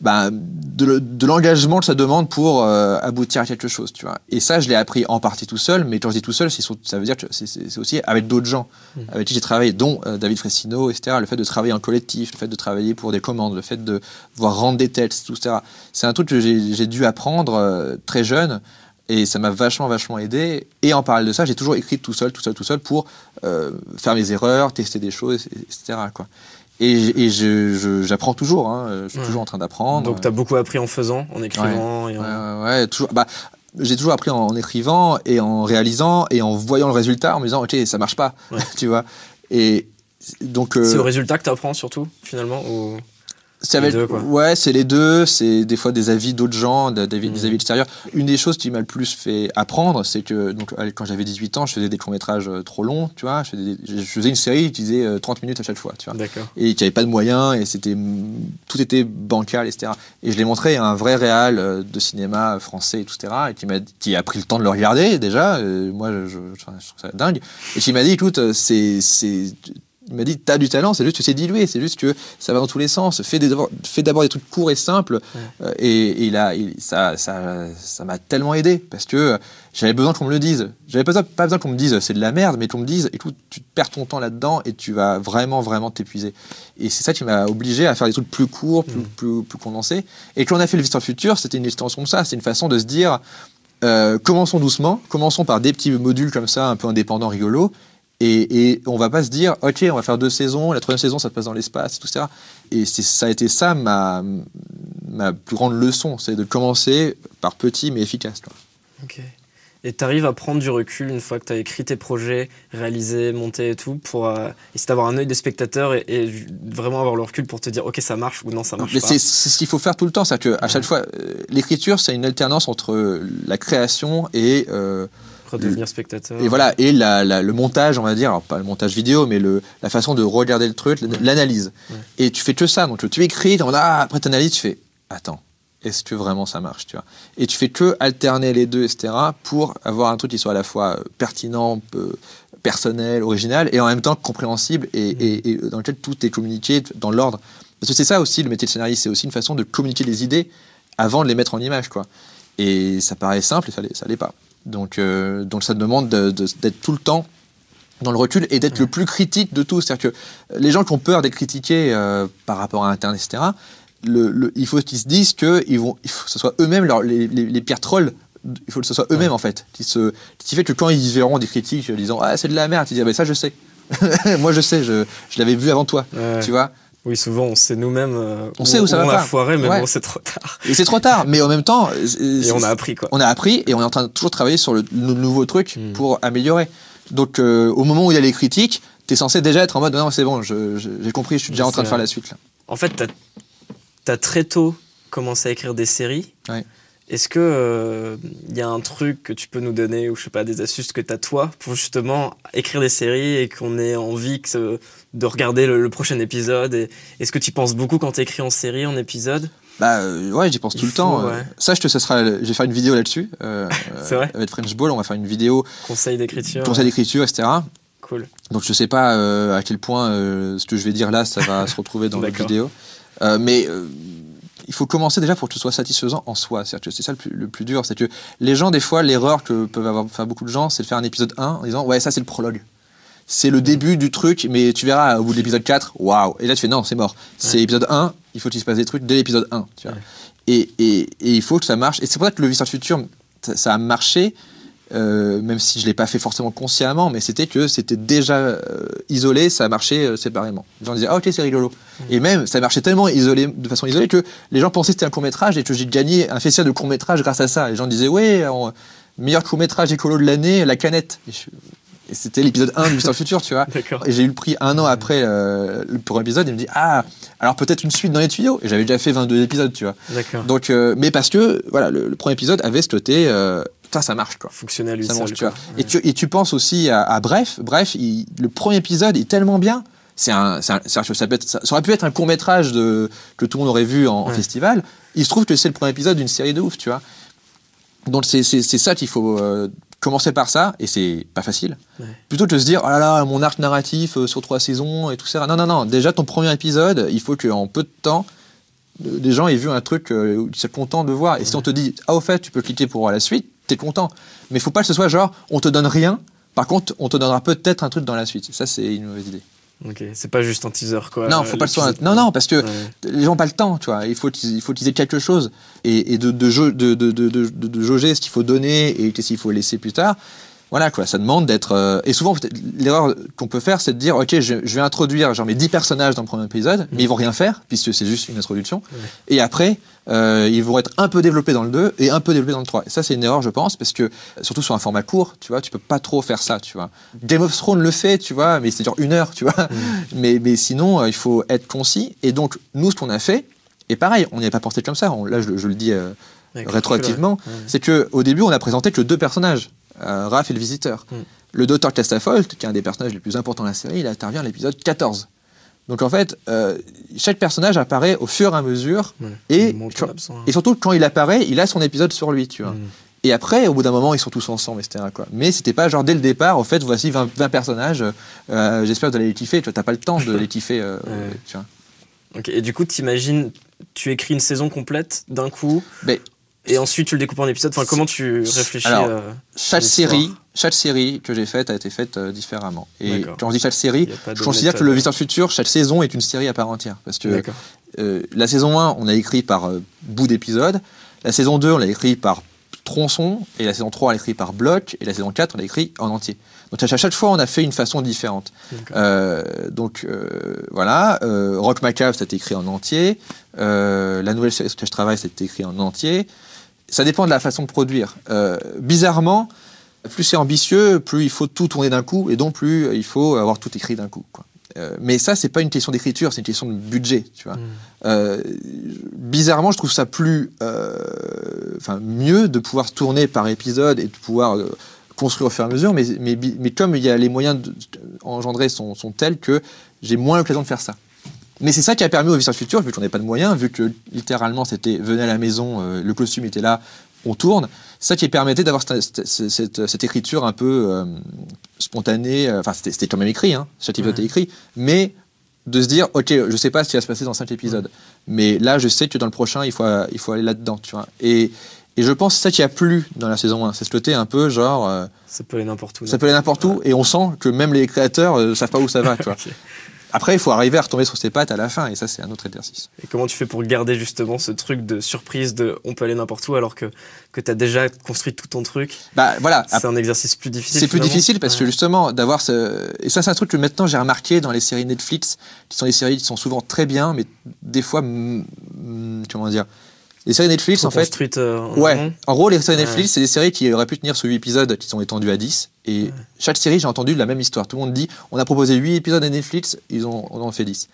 bah, de, le- de l'engagement que ça demande pour euh, aboutir à quelque chose, tu vois. Et ça, je l'ai appris en partie tout seul, mais quand je dis tout seul, ça veut dire que c'est- aussi avec d'autres gens Mm. avec qui j'ai travaillé, dont euh, David Fressino, etc. Le fait de travailler en collectif, le fait de travailler pour des commandes, le fait de voir rendre des textes, tout ça. C'est un truc que j'ai j'ai dû apprendre euh, très jeune. Et ça m'a vachement, vachement aidé. Et en parallèle de ça, j'ai toujours écrit tout seul, tout seul, tout seul pour euh, faire mes erreurs, tester des choses, etc. Quoi. Et, et j'apprends toujours. hein. Je suis Ouais. toujours en train d'apprendre. Donc tu as beaucoup appris en faisant, en écrivant. Et en... Ouais, ouais, ouais, toujours. Bah, j'ai toujours appris en, en écrivant et en réalisant et en voyant le résultat, en me disant ok ça marche pas, Ouais. <laughs> tu vois. Et donc euh, C'est au résultat que tu apprends surtout, finalement ou... ça les va être- deux, quoi. ouais, c'est les deux. C'est des fois des avis d'autres gens, des, des- des avis extérieurs. Une des choses qui m'a le plus fait apprendre, c'est que donc quand j'avais 18 ans, je faisais des courts métrages trop longs, tu vois. Je faisais, des- je faisais une série qui faisait euh, 30 minutes à chaque fois, tu vois D'accord. et qui avait pas de moyens et c'était tout était bancal etc et je l'ai montré à un vrai réal euh, de cinéma français etc et qui m'a qui a pris le temps de le regarder déjà euh, moi je, je- enfin, je trouve ça dingue et qui m'a dit écoute euh, c'est c'est il m'a dit t'as du talent c'est juste que c'est dilué c'est juste que ça va dans tous les sens fais des fais d'abord des trucs courts et simples Euh, et, et a il- ça ça ça m'a tellement aidé parce que euh, j'avais besoin qu'on me le dise j'avais pas besoin, pas besoin qu'on me dise c'est de la merde mais qu'on me dise écoute tu perds ton temps là-dedans et tu vas vraiment vraiment t'épuiser et c'est ça qui m'a obligé à faire des trucs plus courts, plus, Mm. plus, plus condensés. Et quand on a fait le Visiteur Futur, c'était une extension de ça. C'est une façon de se dire euh, commençons doucement, commençons par des petits modules comme ça, un peu indépendants, rigolos. Et, et on va pas se dire ok, on va faire deux saisons, la troisième saison ça se passe dans l'espace, tout ça. Et ça a été ça ma, ma plus grande leçon, c'est de commencer par petit mais efficace. quoi. Ok. Et tu arrives à prendre du recul une fois que tu as écrit tes projets, réalisé, monté et tout, pour euh, essayer d'avoir un œil des spectateurs et, et vraiment avoir le recul pour te dire ok ça marche ou non ça marche Mais pas. c'est ce qu'il faut faire tout le temps, c'est que à chaque fois, euh, l'écriture c'est une alternance entre la création et euh, Redevenir spectateur. Et voilà, et la- la- le montage, on va dire, alors pas le montage vidéo, mais le, la façon de regarder le truc, l'analyse. Ouais. Et tu fais que ça, donc tu écris, ah, après tu analyses, tu fais, attends, est-ce que vraiment ça marche, tu vois? Et tu fais que alterner les deux, etc., pour avoir un truc qui soit à la fois euh, pertinent, peu- personnel, original, et en même temps compréhensible, et, et- et dans lequel tout est communiqué dans l'ordre. Parce que c'est ça aussi, le métier de scénariste, c'est aussi une façon de communiquer les idées avant de les mettre en image, quoi. Et ça paraît simple, et ça l'est pas. Donc, euh, donc ça demande de- de- d'être tout le temps dans le recul et d'être le plus critique de tout. C'est-à-dire que les gens qui ont peur d'être critiqués euh, par rapport à Internet, etc., le, le- il faut qu'ils se disent que ils vont, il faut que ce soit eux-mêmes les, les- les pires trolls. Il faut que ce soit eux-mêmes en fait, qui se, qui fait que quand ils verront des critiques disant ah c'est de la merde, ils disent ah, ben ça je sais, <laughs> moi je sais, je, je l'avais vu avant toi, Ouais. tu vois. Oui, souvent on sait nous-mêmes. euh, On sait où ça va on a pas. foiré, mais Ouais. bon, c'est trop tard. Et c'est trop tard, mais en même temps, <laughs> Et on a appris quoi. on a appris et on est en train de toujours travailler sur le, le nouveau truc Mm. pour améliorer. Donc euh, au moment où il y a les critiques, t'es censé déjà être en mode non c'est bon, j'ai compris, je suis déjà en train de faire la suite là. En fait, tu as, très tôt commencé à écrire des séries. Ouais. Est-ce que il y a un truc que tu peux nous donner ou je sais pas des astuces que tu as toi pour justement écrire des séries et qu'on ait envie que de regarder le, le prochain épisode et Est-ce que tu penses beaucoup quand tu écris en série, en épisode? Bah euh, ouais, j'y pense Il tout le temps. euh. ouais. Ça, je te, ça sera, je vais faire une vidéo là-dessus. euh, <laughs> C'est vrai? Avec French Ball, on va faire une vidéo Conseil d'écriture conseil d'écriture, etc. Cool. Donc je sais pas euh, à quel point euh, ce que je vais dire là, ça va <laughs> se retrouver dans la vidéo. Euh, mais euh, il faut commencer déjà pour que ce soit satisfaisant en soi. C'est ça le plus, le plus dur. C'est que les gens, des fois, l'erreur que peuvent avoir faire beaucoup de gens, c'est de faire un épisode 1 en disant Ouais, ça c'est le prologue. C'est le début du truc, mais tu verras au bout de l'épisode 4, waouh! Et là tu fais non, c'est mort. C'est Ouais. épisode 1, il faut qu'il se passe des trucs dès l'épisode 1. Tu vois. Ouais. Et, et- et il faut que ça marche. Et c'est pour ça que le Visiteur Futur, ça, ça a marché euh, même si je l'ai pas fait forcément consciemment, mais c'était que c'était déjà euh, isolé, ça marchait euh, séparément. Les gens disaient ah ok c'est rigolo. Mmh. Et même ça marchait tellement isolé, de façon isolée que les gens pensaient que c'était un court métrage et que j'ai gagné un festival de court métrage grâce à ça. Les gens disaient ouais on- meilleur court métrage écolo de l'année, la canette. Et, et c'était l'épisode 1 du Mister Futur, tu vois. Et j'ai eu le prix un an après euh, le premier épisode. Il me dit ah alors peut-être une suite dans les tuyaux. Et j'avais déjà fait 22 épisodes, tu vois. Donc euh, mais parce que voilà le, le premier épisode avait ce côté euh, putain ça marche quoi. Fonctionnel Ça mange, tu quoi. vois. Et, tu, et tu penses aussi à, à Bref. Bref, il- le premier épisode est tellement bien. C'est un, ça, peut être- ça- ça aurait pu être un court métrage de, que tout le monde aurait vu en, en Ouais. festival. Il se trouve que c'est le premier épisode d'une série de ouf, tu vois. Donc c'est ça qu'il faut euh, commencer par ça, et c'est pas facile. Ouais. Plutôt que de se dire, oh là là, mon arc narratif euh, sur trois saisons et tout ça. Non, non, non. Déjà, ton premier épisode, il faut qu'en peu de temps, euh, les gens aient vu un truc euh, où ils soient contents de voir. Et si on te dit, ah, au fait, tu peux cliquer pour voir la suite, t'es content. Mais faut pas que ce soit genre, on te donne rien, par contre, on te donnera peut-être un truc dans la suite. Ça, c'est une mauvaise idée. Ok, c'est pas juste un teaser quoi. non, faut pas le soit. l'épisode. Non, non, parce que Ouais. les gens n'ont pas le temps, tu vois. Il faut il faut quelque chose et, et de, de, jau- de, de, de, de- de jauger ce qu'il faut donner et qu'est-ce qu'il faut laisser plus tard. Voilà, quoi. Ça demande d'être. euh, Et souvent, l'erreur qu'on peut faire, c'est de dire Ok, je, je vais introduire genre mes 10 personnages dans le premier épisode, mais ils vont rien faire, puisque c'est juste une introduction. Et après, euh, ils vont être un peu développés dans le 2 et un peu développés dans le 3. Et ça, c'est une erreur, je pense, parce que, surtout sur un format court, tu vois, tu peux pas trop faire ça, tu vois. Game of Thrones le fait, tu vois, mais c'est genre une heure, tu vois. Mais, mais sinon, euh, il faut être concis. Et donc, nous, ce qu'on a fait, et pareil, on n'y avait pas pensé comme ça, on- là, je, je le dis euh, rétroactivement, ouais. C'est que au début, on a présenté que deux personnages, Raph et le visiteur. Mm. Le docteur Castafolt, qui est un des personnages les plus importants de la série, il intervient à l'épisode 14. Donc en fait, euh, chaque personnage apparaît au fur et à mesure, Ouais. et, hein. et surtout quand il apparaît, il a son épisode sur lui, tu vois. Mm. Et après, au bout d'un moment, ils sont tous ensemble, etc. Quoi. Mais c'était pas genre dès le départ, en fait, voici 20, 20 personnages, euh, j'espère que vous allez les kiffer. Tu vois, t'as pas le temps de les kiffer. euh, <laughs> Ouais. tu vois. Et du coup, t'imagines, tu écris une saison complète d'un coup, Mais et ensuite tu le découpes en épisodes. Enfin, comment tu réfléchis Alors, euh, chaque série, chaque série que j'ai faite a été faite euh, différemment. Et quand je dis chaque série, je considère que le Visiteur Futur, chaque saison est une série à part entière. Parce que euh, la saison 1, on a écrit par euh, bout d'épisode. La saison 2, on l'a écrit par tronçon. Et la saison 3, on l'a écrit par bloc. Et la saison 4, on l'a écrit en entier. Donc à chaque- fois, on a fait une façon différente. Donc voilà, Rock Macabre, été écrit en entier. La nouvelle série sur laquelle je travaille, c'est écrit en entier. Ça dépend de la façon de produire. Euh, bizarrement, plus c'est ambitieux, plus il faut tout tourner d'un coup, et donc plus il faut avoir tout écrit d'un coup. quoi. Euh, mais ça, c'est pas une question d'écriture, c'est une question de budget, tu vois. Mm. Euh, bizarrement, je trouve ça plus, enfin mieux de pouvoir tourner par épisode et de pouvoir construire au fur et à mesure. Mais, mais, mais comme il y a les moyens de- de- engendrés sont, sont tels que j'ai moins l'occasion de faire ça. Mais c'est ça qui a permis au Visiteur Futur, vu qu'on n'avait pas de moyens, vu que littéralement c'était venez à la maison, euh, le costume était là, on tourne. Ça qui permettait d'avoir cette, cette- cette- cette écriture un peu euh, spontanée. euh, Enfin, c'était quand même écrit, hein, chaque épisode Ouais. est écrit, mais de se dire, ok, je sais pas ce qui va se passer dans cinq épisodes, mais là, je sais que dans le prochain, il faut, il faut aller là-dedans, tu vois. Et, et je pense que c'est ça qui a plu dans la saison 1, c'est ce côté un peu genre, euh, Ça peut aller n'importe où. ça peut aller n'importe où, et on sent que même les créateurs euh, savent pas où ça va, tu vois. <laughs> Ok. Après, il faut arriver à retomber sur ses pattes à la fin, et ça, c'est un autre exercice. Et comment tu fais pour garder justement ce truc de surprise de on peut aller n'importe où alors que, que tu as déjà construit tout ton truc? Bah voilà, C'est un exercice plus difficile. C'est plus difficile parce que justement d'avoir ce et ça c'est un truc que maintenant j'ai remarqué dans les séries Netflix qui sont des séries qui sont souvent très bien mais des fois mm, mm, comment dire les séries Netflix en fait construite, euh, en ouais en gros les séries Ouais. Netflix c'est des séries qui auraient pu tenir sur 8 épisodes qui sont étendues à 10 et chaque série j'ai entendu la même histoire tout le monde dit on a proposé 8 épisodes à Netflix ils ont on en fait 10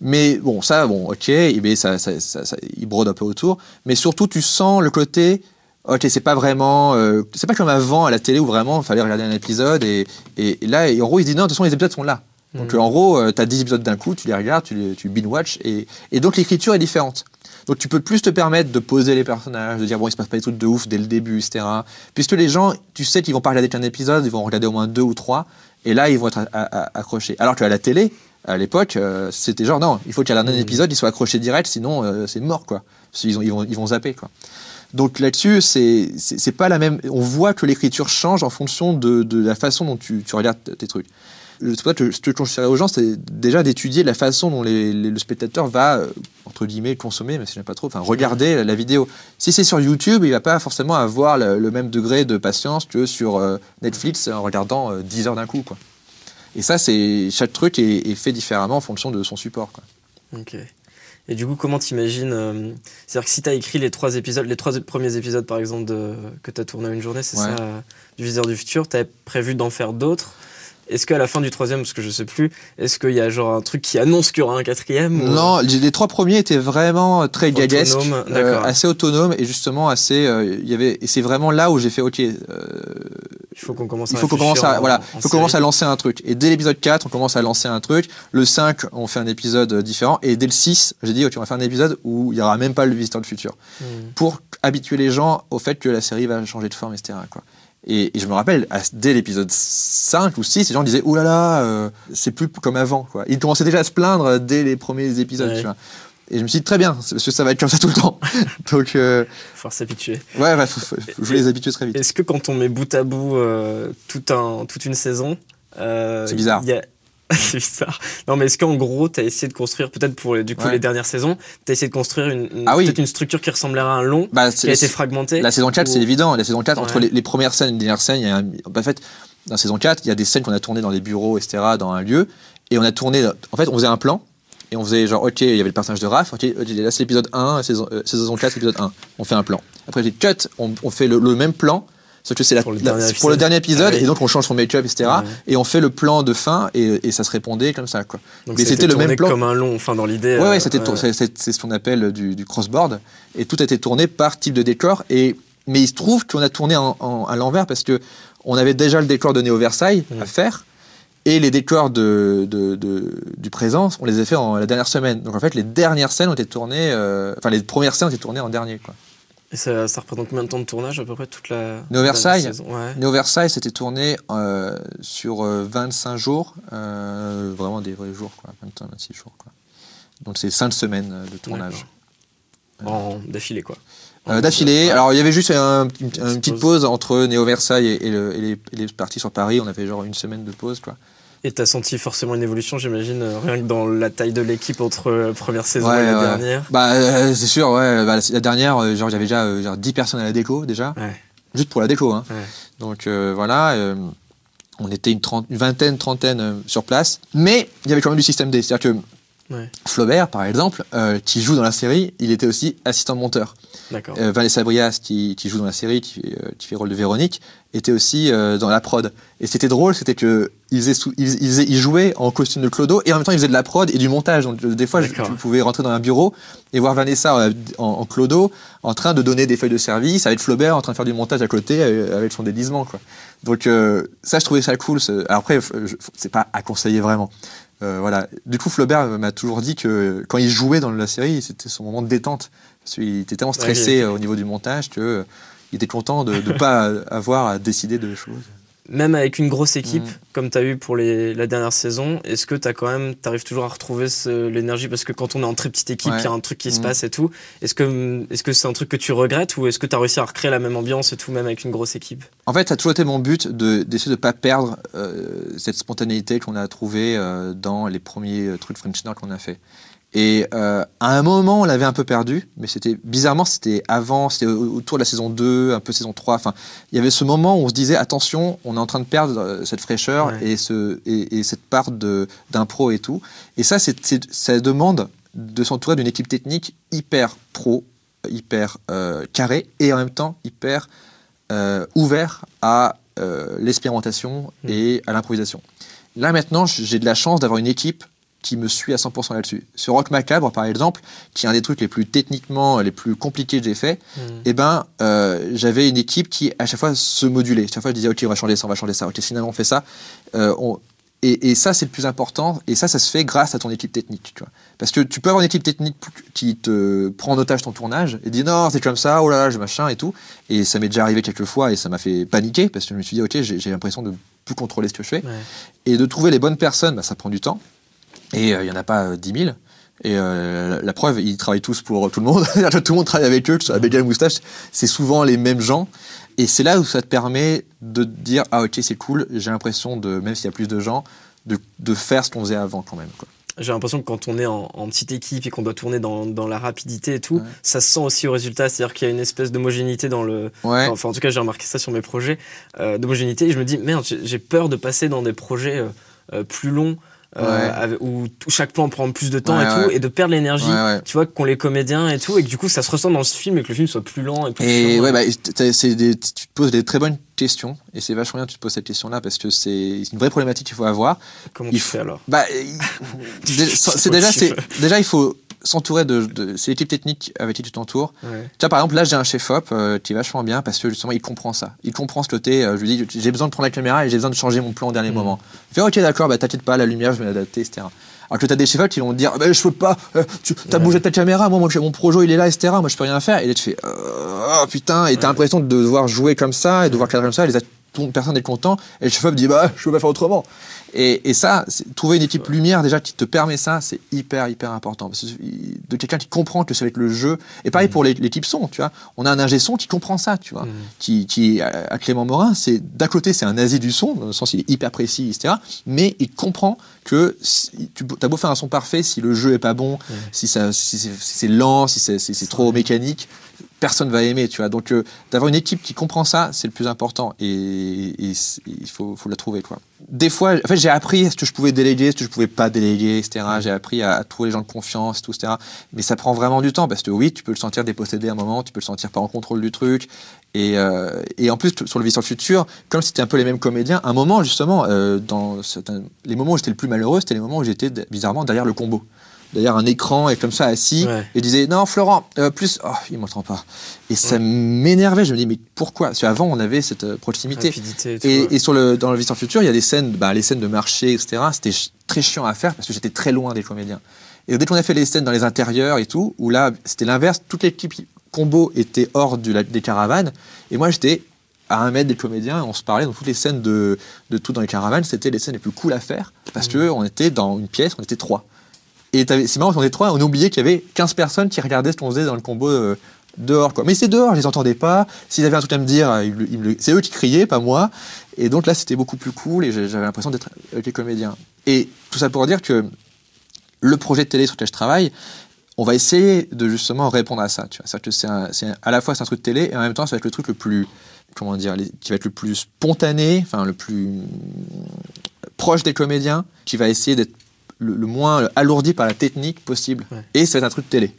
mais bon ça bon ok et ben, ça, ça, ça, ça- ils brodent un peu autour mais surtout tu sens le côté Ok, c'est pas vraiment. euh, c'est pas comme avant à la télé où vraiment il fallait regarder un épisode et, et, et là, et en gros, ils disent non, de toute façon, les épisodes sont là. Donc euh, en gros, euh, t'as 10 épisodes d'un coup, tu les regardes, tu, les- tu binge-watch et, et donc l'écriture est différente. Donc tu peux plus te permettre de poser les personnages, de dire bon, il se passe pas des trucs de ouf dès le début, etc. Puisque les gens, tu sais qu'ils vont pas regarder qu'un épisode, ils vont regarder au moins deux ou trois et là, ils vont être accrochés. Alors qu'à la télé, à l'époque, euh, c'était genre non, il faut qu'il y ait un épisode, ils soient accrochés direct, sinon euh, c'est mort quoi. Ont- ils vont, ils vont zapper quoi. Donc là-dessus, c'est c'est c'est pas la même. On voit que l'écriture change en fonction de, de la façon dont tu, tu regardes tes trucs. C'est pas que ce que je conseillerais aux gens, c'est déjà d'étudier la façon dont les- les- le spectateur va, euh, entre guillemets, consommer, mais si j'aime pas trop, enfin, regarder la, vidéo. Si c'est sur YouTube, il va pas forcément avoir le, le même degré de patience que sur euh, Netflix en regardant euh, 10 heures d'un coup, quoi. Et ça, c'est chaque truc est, est fait différemment en fonction de son support, quoi. Ok. Et du coup, comment t'imagines euh, C'est-à-dire que si t'as écrit les trois épisodes, les trois premiers épisodes par exemple de, que t'as tourné en une journée, c'est Ouais. ça, euh, du Viseur du futur, t'avais prévu d'en faire d'autres? Est-ce qu'à la fin du troisième, parce que je sais plus, est-ce qu'il y a genre un truc qui annonce qu'il y aura un quatrième ou- Non, les trois premiers étaient vraiment très gaguesques, Autonome, euh, d'accord. assez autonomes et justement assez. euh, Il y avait, et c'est vraiment là où j'ai fait OK. euh, Il faut qu'on commence il à faut qu'on commence réfléchir à en- voilà, il faut qu'on commence à lancer un truc. Et dès l'épisode 4, on commence à lancer un truc. Le 5, on fait un épisode euh, différent. Et dès le 6, j'ai dit OK, on va faire un épisode où il y aura même pas le visiteur du futur Hmm. pour habituer les gens au fait que la série va changer de forme, etc. Quoi. Et, et je me rappelle, dès l'épisode 5 ou 6, les gens disaient Ouh là là, euh, c'est plus comme avant. Quoi. Ils commençaient déjà à se plaindre dès les premiers épisodes. Ouais. tu vois. Et je me suis dit Très bien, parce que ça va être comme ça tout le temps. <laughs> Donc, euh, Faut s'habituer. ouais, ouais, faut, faut- faut- je vais les habituer très vite. Est-ce que quand on met bout à bout euh, tout un, toute une saison, euh, C'est bizarre. il y a- <laughs> c'est bizarre. Non, mais est-ce qu'en gros, tu as essayé de construire, peut-être pour les- du coup Ouais. les dernières saisons, tu as essayé de construire une, une- Ah oui. peut-être une structure qui ressemblerait à un long, Bah, qui a été c'est- fragmenté La saison 4, ou- c'est évident. La saison 4, entre les, les premières scènes et les dernières scènes, il y a un- en fait, dans la saison 4, il y a des scènes qu'on a tournées dans des bureaux, etc., dans un lieu. Et on a tourné. En fait, on faisait un plan. Et on faisait genre, ok, il y avait le personnage de Raph. Ok, là, c'est l'épisode 1, saison, euh, saison 4, épisode 1. On fait un plan. Après, j'ai cut, on, on fait le, le même plan. Sauf que c'est la- Pour le la- dernier c'est pour le épisode. dernier épisode, Ah oui. et donc on change son make-up, etc. Ouais. Et on fait le plan de fin, et, et ça se répondait comme ça, quoi. Donc mais c'était le même plan. comme un long, enfin dans l'idée. Ouais, euh, ouais, c'était tour- c'est ce qu'on appelle du, du crossboard. Et tout a été tourné par type de décor. Et, mais il se trouve qu'on a tourné en- en- à l'envers parce que on avait déjà le décor de Néo Versailles à faire. Et les décors de, de- de- du présent, on les a fait en la dernière semaine. Donc en fait, les dernières scènes ont été tournées, euh, enfin les premières scènes ont été tournées en dernier. Quoi. Et ça, ça représente combien de temps de tournage à peu près toute la. Néo Versailles Ouais. Néo Versailles, c'était tourné euh, sur euh, 25 jours, euh, vraiment des vrais jours, quoi, 25, 26 jours. Quoi. Donc c'est 5 semaines euh, de tournage. En défilé quoi. Euh, D'affilée. Alors il y avait juste un- une, une petite petite pause entre Néo Versailles et, et le- et les, et les parties sur Paris. On avait genre une semaine de pause. Quoi. Et t'as senti forcément une évolution, j'imagine, euh, rien que dans la taille de l'équipe entre la première saison Ouais, et la ouais. dernière. Bah euh, c'est sûr. Ouais. Bah, la, dernière, euh, genre j'avais déjà euh, genre 10 personnes à la déco déjà, Ouais. juste pour la déco. Hein. Donc euh, voilà. euh, on était une, trente- une vingtaine, trentaine euh, sur place. Mais il y avait quand même du système D. C'est-à-dire que Ouais. Flaubert, par exemple, euh, qui joue dans la série, il était aussi assistant monteur. Euh, Vanessa Brias, qui, qui joue dans la série, qui, fait, euh, qui fait le rôle de Véronique, était aussi euh, dans la prod. Et ce qui était drôle, c'était que il, faisait sous- il, il faisait- il jouait en costume de Clodo et en même temps il faisait de la prod et du montage. Donc des fois, je- tu pouvais rentrer dans un bureau et voir Vanessa en, en Clodo en train de donner des feuilles de service, avec Flaubert en train de faire du montage à côté avec son déguisement. Quoi. Donc ça, je trouvais ça cool. ce- Alors après, c'est pas à conseiller vraiment. Euh, voilà. Du coup, Flaubert m'a toujours dit que quand il jouait dans la série, c'était son moment de détente. Parce qu'il était tellement stressé au niveau du montage que euh, était content de ne pas <laughs> avoir à décider de choses. Même avec une grosse équipe, Mm. comme tu as eu pour les, la dernière saison, est-ce que tu as quand même, t'arrives toujours à retrouver ce- l'énergie? Parce que quand on est en très petite équipe, il Ouais. y a un truc qui se Mm. passe et tout. Est-ce que est-ce que c'est un truc que tu regrettes ou est-ce que tu as réussi à recréer la même ambiance et tout, même avec une grosse équipe? En fait, ça a toujours été mon but de- d'essayer de ne pas perdre euh, cette spontanéité qu'on a trouvée euh, dans les premiers euh, trucs French qu'on a fait. Et euh, à un moment, on l'avait un peu perdu, mais c'était bizarrement, c'était avant, c'était au- autour de la saison 2, un peu saison 3. Enfin, il y avait ce moment où on se disait attention, on est en train de perdre euh, cette fraîcheur Ouais. et, ce, et, et cette part d'impro et tout. Et ça, c'est, c'est- ça demande de s'entourer d'une équipe technique hyper pro, hyper euh, carrée et en même temps hyper euh, ouvert à euh, l'expérimentation Mm. et à l'improvisation. Là maintenant, j'ai de la chance d'avoir une équipe qui me suit à 100% là-dessus. Sur Rock Macabre, par exemple, qui est un des trucs les plus techniquement les plus compliqués que j'ai fait, eh ben, euh, j'avais une équipe qui à chaque fois se modulait. Chaque fois, je disais ok, on va changer ça, on va changer ça. Ok, finalement, on fait ça. Euh, on- et, et ça, c'est le plus important. Et ça, ça se fait grâce à ton équipe technique. Tu vois. Parce que tu peux avoir une équipe technique qui te prend en otage ton tournage et dit non, c'est comme ça, oh là là, je machin et tout. Et ça m'est déjà arrivé quelques fois et ça m'a fait paniquer parce que je me suis dit ok, j'ai j'ai l'impression de plus contrôler ce que je fais. Ouais. Et de trouver les bonnes personnes, bah, ça prend du temps. Et euh, il n'y en a pas euh, 10 000. Et euh, la, la preuve, ils travaillent tous pour tout le monde. <laughs> tout le monde travaille avec eux, que ce soit avec la moustache. C'est souvent les mêmes gens. Et c'est là où ça te permet de te dire Ah, ok, c'est cool, j'ai l'impression de, même s'il y a plus de gens, de, de faire ce qu'on faisait avant quand même. Quoi. J'ai l'impression que quand on est en, en petite équipe et qu'on doit tourner dans, dans, la rapidité et tout, ouais. ça se sent aussi au résultat. C'est-à-dire qu'il y a une espèce d'homogénéité dans le. Ouais. Enfin, en tout cas, j'ai remarqué ça sur mes projets euh, d'homogénéité. Et je me dis, merde, j'ai peur de passer dans des projets euh, euh, plus longs. Euh, où, chaque plan prend plus de temps Ouais, et tout, ouais. et de perdre l'énergie, tu vois, qu'ont les comédiens et tout, et que du coup ça se ressent dans ce film et que le film soit plus lent et plus Et chiant. ouais, bah, des- tu te poses des très bonnes questions, et c'est vachement bien que tu te poses cette question-là, parce que c'est une vraie problématique qu'il faut avoir. Comment il tu faut- fais alors? Bah, <laughs> c'est déjà, c'est déjà il faut s'entourer de, de c'est l'équipe technique avec qui tu t'entoures. Ouais. Tu vois, par exemple, là, j'ai un chef-op euh, qui est vachement bien parce que justement, il comprend ça. Il comprend ce côté. euh, je lui dis, j'ai besoin de prendre la caméra et j'ai besoin de changer mon plan au dernier Mhm. moment. Il fait, ok, d'accord, bah t'inquiète pas, la lumière, je vais l'adapter, etc. Alors que t'as des chefs qui vont te dire, bah, je peux pas, euh, tu as Ouais. bougé ta caméra, moi, mon projo, il est là, etc. Moi, je peux rien faire. Et là, tu fais, oh, putain, et t'as Ouais. l'impression de devoir jouer comme ça et de devoir cadrer comme ça. Et les autres- tout- personne n'est content. Et le chef-op dit, bah, je peux pas faire autrement. Et, et ça, c'est- trouver une équipe lumière déjà qui te permet ça, c'est hyper hyper important. Parce que de quelqu'un qui comprend que ça va être le jeu. Et pareil pour les- l'équipe son, tu vois. On a un ingé son qui comprend ça, tu vois. Mhm. Qui, qui à Clément Morin, c'est d'un côté c'est un nazi du son, dans le sens il est hyper précis, etc. Mais il comprend que si, tu as beau faire un son parfait, si le jeu est pas bon, Ouais. si, ça, si, c'est- si lent, si c'est si c'est trop mécanique, personne va aimer, tu vois. Donc euh, d'avoir une équipe qui comprend ça, c'est le plus important et, il faut, faut la trouver, quoi. Des fois, en fait, j'ai appris ce que je pouvais déléguer, ce que je pouvais pas déléguer, etc. J'ai appris à, trouver les gens de confiance, tout, etc. Mais ça prend vraiment du temps parce que oui, tu peux le sentir dépossédé à un moment, tu peux le sentir pas en contrôle du truc. Et, euh, en plus, sur le le futur, comme c'était un peu les mêmes comédiens, un moment justement, euh, dans les moments où j'étais le plus malheureux, c'était les moments où j'étais bizarrement derrière le combo. Derrière un écran et comme ça assis, Ouais. et je disais non Florent, euh, plus, oh, il m'entend pas. Et ça m'énervait, je me dis mais pourquoi? Parce qu'avant on avait cette euh, proximité. Rapidité et sur le, dans le Vie sans futur, il y a des scènes, bah, les scènes de marché, etc. C'était très chiant à faire parce que j'étais très loin des comédiens. Et dès qu'on a fait les scènes dans les intérieurs et tout, où là, c'était l'inverse, toute l'équipe combo était hors du, la- des caravanes, et moi j'étais à un mètre des comédiens, et on se parlait, donc toutes les scènes de, de tout dans les caravanes, c'était les scènes les plus cool à faire, parce Mmh. que on était dans une pièce, on était trois. Et c'est marrant, on était trois, on oubliait qu'il y avait 15 personnes qui regardaient ce qu'on faisait dans le combo euh, dehors. Quoi. Mais c'est dehors, je les entendais pas. S'ils avaient un truc à me dire, c'est eux qui criaient, pas moi. Et donc là, c'était beaucoup plus cool et j'avais l'impression d'être avec les comédiens. Et tout ça pour dire que le projet de télé sur lequel je travaille, on va essayer de justement répondre à ça. Tu vois. C'est-à-dire que c'est c'est à la fois c'est un truc de télé et en même temps ça va être le truc le plus comment dire qui va être le plus spontané, enfin le plus proche des comédiens, qui va essayer d'être le, le moins alourdi par la technique possible. Ouais. Et être un truc de télé.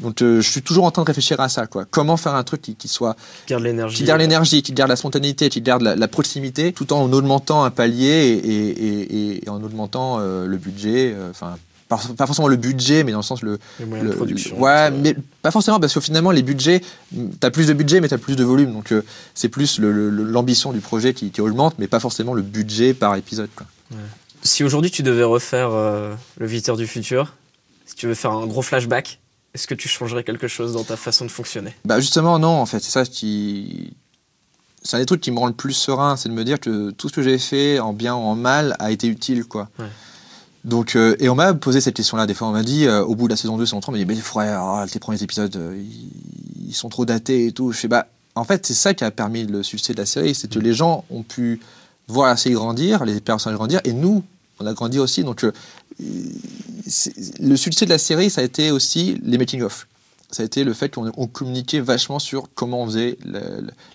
Donc euh, je suis toujours en train de réfléchir à ça. Quoi. Comment faire un truc qui, qui soit Qui garde l'énergie. qui garde l'énergie, qui garde la spontanéité, qui garde la, la proximité, tout en augmentant un palier et, et- et- et en augmentant euh, le budget. euh, Enfin, pas, pas forcément le budget, mais dans le sens le. Les moyens le- de production. le- ouais, mais pas forcément parce que finalement les budgets, t'as plus de budget, mais t'as plus de volume. Donc c'est plus l'ambition du projet qui, qui augmente, mais pas forcément le budget par épisode. Quoi. Si aujourd'hui tu devais refaire euh, le visiteur du futur, si tu veux faire un gros flashback, est-ce que tu changerais quelque chose dans ta façon de fonctionner? Bah justement non, en fait, c'est ça qui. C'est un des trucs qui me rend le plus serein, c'est de me dire que tout ce que j'ai fait, en bien ou en mal, a été utile, quoi. Ouais. Donc, euh, et on m'a posé cette question-là. Des fois, on m'a dit, euh, au bout de la saison 2, saison 3, on m'a dit, mais frère, ah, tes premiers épisodes, euh, ils, ils sont trop datés et tout. Je fais, bah, en fait, c'est ça qui a permis le succès de la série, c'est que les gens ont pu voir la série grandir, les personnages grandir, et nous, on a grandi aussi. Donc, euh, le succès de la série, ça a été aussi les making-of. Ça a été le fait qu'on on communiquait vachement sur comment on faisait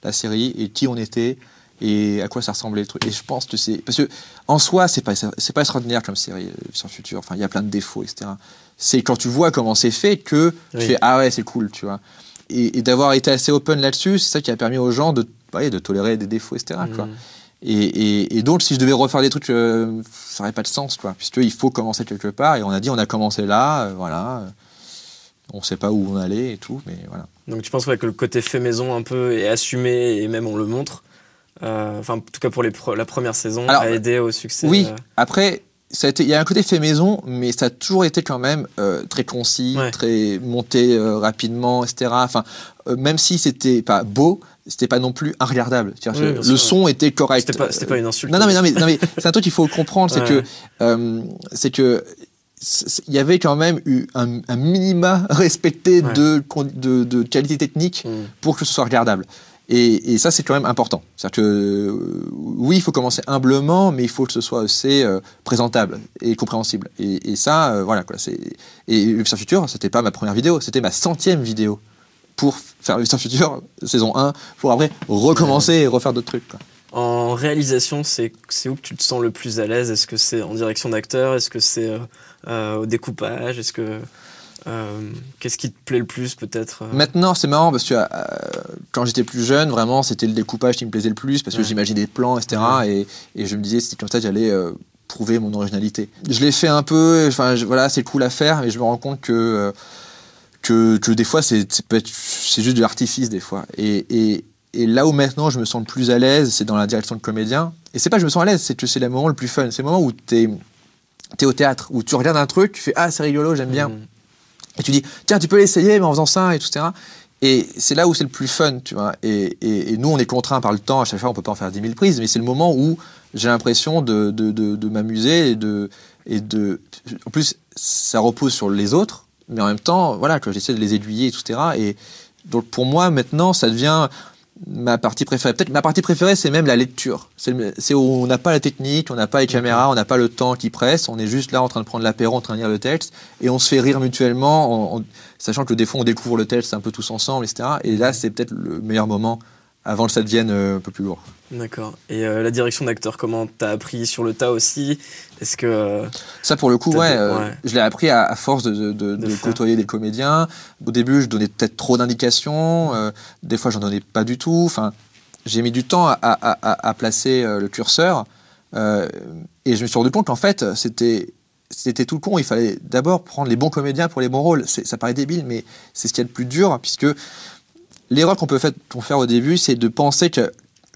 la, série et qui on était et à quoi ça ressemblait le truc. Et je pense que c'est parce que en soi, c'est pas c'est pas extraordinaire comme série euh, sur le futur. Enfin, il y a plein de défauts, etc. C'est quand tu vois comment c'est fait que tu fais ah ouais, c'est cool, tu vois. Et, et d'avoir été assez open là-dessus, c'est ça qui a permis aux gens de ouais, de tolérer des défauts, etc. quoi. Et, et- et donc, si je devais refaire des trucs, euh, ça n'aurait pas de sens, quoi. Puisqu'il faut commencer quelque part. Et on a dit, on a commencé là, euh, voilà. on ne sait pas où on allait et tout, mais voilà. Donc tu penses ouais, que le côté fait maison un peu est assumé et même on le montre euh, Enfin, en tout cas pour les pre- la première saison, Alors, a aidé au succès. Oui, après, ça a été- il y a un côté fait maison, mais ça a toujours été quand même euh, très concis, Ouais. très monté euh, rapidement, etc. Enfin, euh, même si c'était pas beau, c'était pas non plus inregardable. Oui, le sûr, son était correct. C'était pas, c'était pas une insulte. Non, non, mais, non, mais, non, mais c'est un truc qu'il faut comprendre, c'est Ouais. que c'est que c'est- c'est- il y avait quand même eu un, un minima <laughs> respecté de qualité technique Mm. pour que ce soit regardable. Et, ça, c'est quand même important. C'est-à-dire que, euh, oui, il faut commencer humblement, mais il faut que ce soit assez euh, présentable et compréhensible. Et, ça, euh, voilà. Et le Futur Futur, c'était pas ma première vidéo, c'était ma centième vidéo pour faire le Futur Futur, saison 1, pour après recommencer et refaire d'autres trucs. En réalisation, c'est où que tu te sens le plus à l'aise? Est-ce que c'est en direction d'acteur? Est-ce que c'est au découpage? Est-ce que euh, qu'est-ce qui te plaît le plus peut-être euh Maintenant, c'est marrant parce que euh, quand j'étais plus jeune, vraiment, c'était le découpage qui me plaisait le plus parce que j'imaginais des plans, etc. Et, et, je me disais, c'était comme ça que j'allais prouver mon originalité. Je l'ai fait un peu, enfin voilà, c'est cool à faire, mais je me rends compte que, que, que, des fois, c'est juste de l'artifice, des fois. Et, et, et, là où maintenant je me sens le plus à l'aise, c'est dans la direction de comédien. Et c'est pas que je me sens à l'aise, c'est que c'est le moment le plus fun. C'est le moment où tu es, es, au théâtre, où tu regardes un truc, tu fais Ah, c'est rigolo, j'aime bien. Mmh. Et tu dis, tiens, tu peux l'essayer, mais en faisant ça, etc. Et c'est là où c'est le plus fun, tu vois. Et, et, nous, on est contraint par le temps, à chaque fois, on peut pas en faire 10 000 prises, mais c'est le moment où j'ai l'impression de, de, de, de m'amuser et de, et de. En plus, ça repose sur les autres, mais en même temps, voilà, que j'essaie de les aiguiller, etc. Et donc, pour moi, maintenant, ça devient ma partie préférée. Peut-être ma partie préférée, c'est même la lecture. C'est où on n'a pas la technique, on n'a pas les caméras, on n'a pas le temps qui presse, on est juste là en train de prendre l'apéro, en train de lire le texte, et on se fait rire mutuellement, en, sachant que des fois on découvre le texte un peu tous ensemble, etc. Et là, c'est peut-être le meilleur moment avant que ça devienne euh, un peu plus lourd. D'accord. Et euh, la direction d'acteur, comment t'as appris sur le tas aussi? Est-ce que euh, ça pour le coup, ouais, je l'ai appris à, force de, de, côtoyer des comédiens. Au début, je donnais peut-être trop d'indications. des fois, j'en donnais pas du tout. Enfin, j'ai mis du temps à, à, à placer le curseur. et je me suis rendu compte qu'en fait, c'était c'était tout con. Il fallait d'abord prendre les bons comédiens pour les bons rôles. Ça paraît débile, mais c'est ce qu'il y a de plus dur, puisque l'erreur qu'on peut faire, au début, c'est de penser que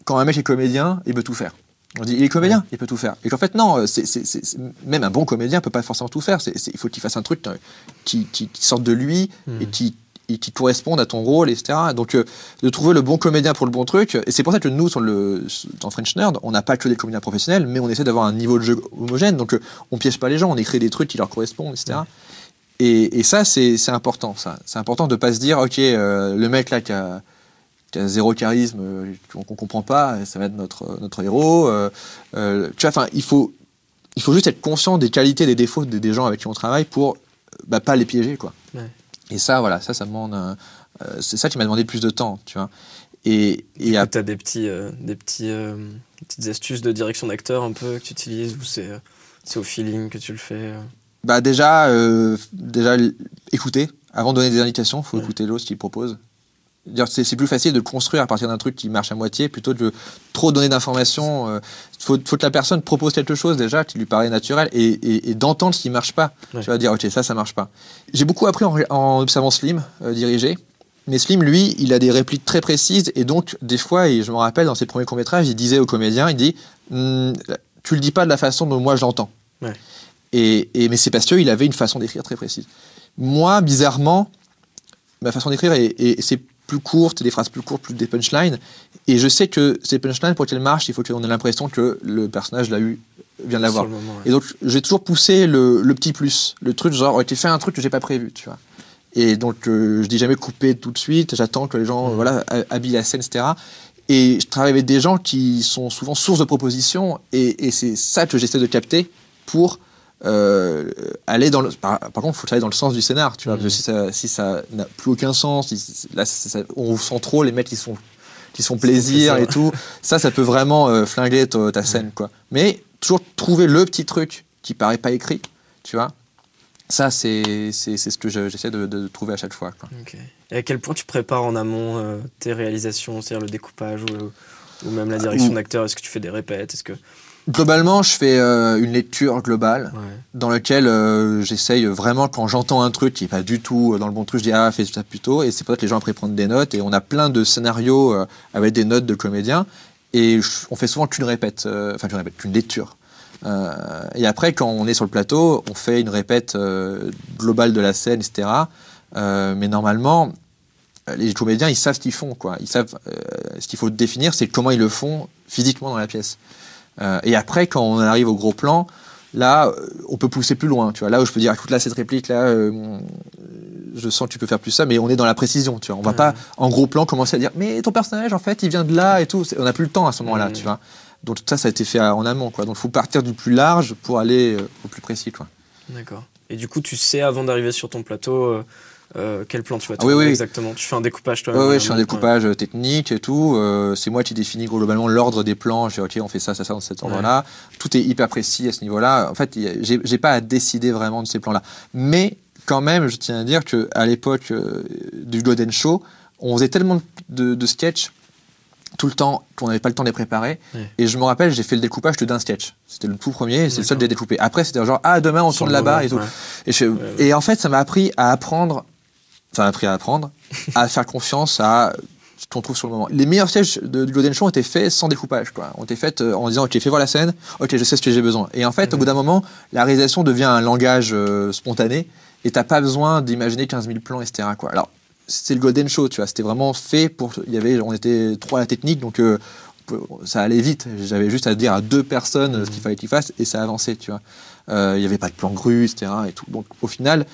quand un mec est comédien, il peut tout faire. On dit, il est comédien, il peut tout faire. Et qu'en fait, non, même un bon comédien ne peut pas forcément tout faire. il faut qu'il fasse un truc euh, qui, sorte de lui et hmm. qui, qui corresponde à ton rôle, etc. Donc, euh, de trouver le bon comédien pour le bon truc. Et c'est pour ça que nous, sur le, dans French Nerd, on n'a pas que des comédiens professionnels, mais on essaie d'avoir un niveau de jeu homogène. Donc, euh, on piège pas les gens, on écrit des trucs qui leur correspondent, etc. Et, ça, c'est important. Ça, c'est important de pas se dire, ok, euh, le mec là qui a, zéro charisme, euh, qu'on comprend pas, ça va être notre notre héros. Euh, tu vois, il faut il faut juste être conscient des qualités, des défauts des, gens avec qui on travaille pour bah, pas les piéger, quoi. Et ça, voilà, ça, ça demande. c'est ça qui m'a demandé plus de temps, tu vois. Et, et tu as des petits, des petits, petites astuces de direction d'acteur un peu que tu utilises ou c'est c'est au feeling que tu le fais bah déjà, euh, déjà écouter. Avant de donner des indications, il faut écouter l'autre, ce qu'il propose. C'est plus facile de construire à partir d'un truc qui marche à moitié plutôt que de trop donner d'informations. Il euh, faut, faut, que la personne propose quelque chose déjà qui lui paraît naturel et, et, d'entendre ce qui marche pas. Tu vas dire, ok, ça, ça marche pas. J'ai beaucoup appris en, observant Slim euh, diriger. Mais Slim, lui, il a des répliques très précises et donc, des fois, et je me rappelle dans ses premiers courts-métrages, il disait aux comédiens, il dit, hm, tu le dis pas de la façon dont moi je l'entends. Ouais. Et, mais c'est parce qu'il avait une façon d'écrire très précise. Moi, bizarrement, ma façon d'écrire est, c'est plus courte, des phrases plus courtes, plus des punchlines. Et je sais que ces punchlines, pour qu'elles marchent, il faut qu'on ait l'impression que le personnage l'a eu, vient de l'avoir. Et donc, j'ai toujours poussé le, petit plus, le truc genre, ok, fais un truc que j'ai pas prévu, tu vois. Et donc, euh, je dis jamais couper tout de suite, j'attends que les gens, mmh. voilà, habillent la scène, etc. Et je travaille avec des gens qui sont souvent source de propositions, et, et c'est ça que j'essaie de capter pour euh, aller dans le. Par, contre, il faut aller dans le sens du scénar, tu vois. Parce que mhm. si ça n'a plus aucun sens, là, on sent trop les mecs qui sont qui sont plaisir et tout. Ça, ça peut vraiment euh, flinguer ta, scène, quoi. Mais toujours trouver le petit truc qui paraît pas écrit, tu vois. Ça, c'est ce que j'essaie de, trouver à chaque fois. Quoi. Et à quel point tu prépares en amont euh, tes réalisations, c'est-à-dire le découpage ou, ou même la direction d'acteur? Est-ce que tu fais des répètes? Est-ce que Globalement, je fais euh, une lecture globale dans laquelle euh, j'essaye vraiment, quand j'entends un truc qui n'est pas du tout euh, dans le bon truc, je dis ah, fais ça plutôt. Et c'est pour ça que les gens après prennent des notes. Et on a plein de scénarios avec des notes de comédiens. Et on fait souvent qu'une répète, enfin, qu'une répète, qu'une lecture. et après, quand on est sur le plateau, on fait une répète globale de la scène, etc. mais normalement, les comédiens, ils savent ce qu'ils font, quoi. Ils savent ce qu'il faut définir, c'est comment ils le font physiquement dans la pièce. Euh, et après, quand on arrive au gros plan, là, euh, on peut pousser plus loin. Tu vois, là où je peux dire, écoute, là, cette réplique, là, euh, je sens que tu peux faire plus ça, mais on est dans la précision, tu vois. On va pas, en gros plan, commencer à dire, mais ton personnage, en fait, il vient de là et tout. On n'a plus le temps à ce moment-là, Mhm. tu vois. Donc tout ça, ça a été fait en amont, quoi. Donc il faut partir du plus large pour aller au plus précis, quoi. D'accord. Et du coup, tu sais avant d'arriver sur ton plateau euh, euh, quel plan tu vas Ah oui, oui. exactement? Tu fais un découpage toi. Ouais, je fais un découpage euh, technique et tout. euh, c'est moi qui définis globalement l'ordre des plans. Je dis, ok, on fait ça, ça, ça dans cet ordre-là. Tout est hyper précis à ce niveau-là. En fait, j'ai pas à décider vraiment de ces plans-là. Mais quand même, je tiens à dire qu'à l'époque euh, du Golden Show, on faisait tellement de, de sketchs tout le temps qu'on n'avait pas le temps de les préparer. Et je me rappelle, j'ai fait le découpage que d'un sketch. C'était le tout premier, et c'est le seul D'accord. que j'ai découpé. Après, c'était genre, ah, demain, on Sur tourne là-bas et tout. ouais. Et, je- ouais. et en fait, ça m'a appris à apprendre, ça m'a appris à apprendre, à faire confiance à ce qu'on trouve sur le moment. Les meilleurs sketchs de, du Golden Show ont été faits sans découpage, quoi. Ont été faits euh, en disant, ok, fais voir la scène, ok, je sais ce que j'ai besoin. Et en fait, au Mhm. bout d'un moment, la réalisation devient un langage euh, spontané, et t'as pas besoin d'imaginer 15 000 plans, etc., quoi. Alors, c'est le Golden Show, tu vois. C'était vraiment fait pour. Il y avait, on était trois à la technique, donc euh, ça allait vite. J'avais juste à dire à deux personnes euh, ce qu'il fallait qu'ils fassent et ça avançait, tu vois. Euh, Il n'y avait pas de plan grue, etc. Et tout. Donc au final,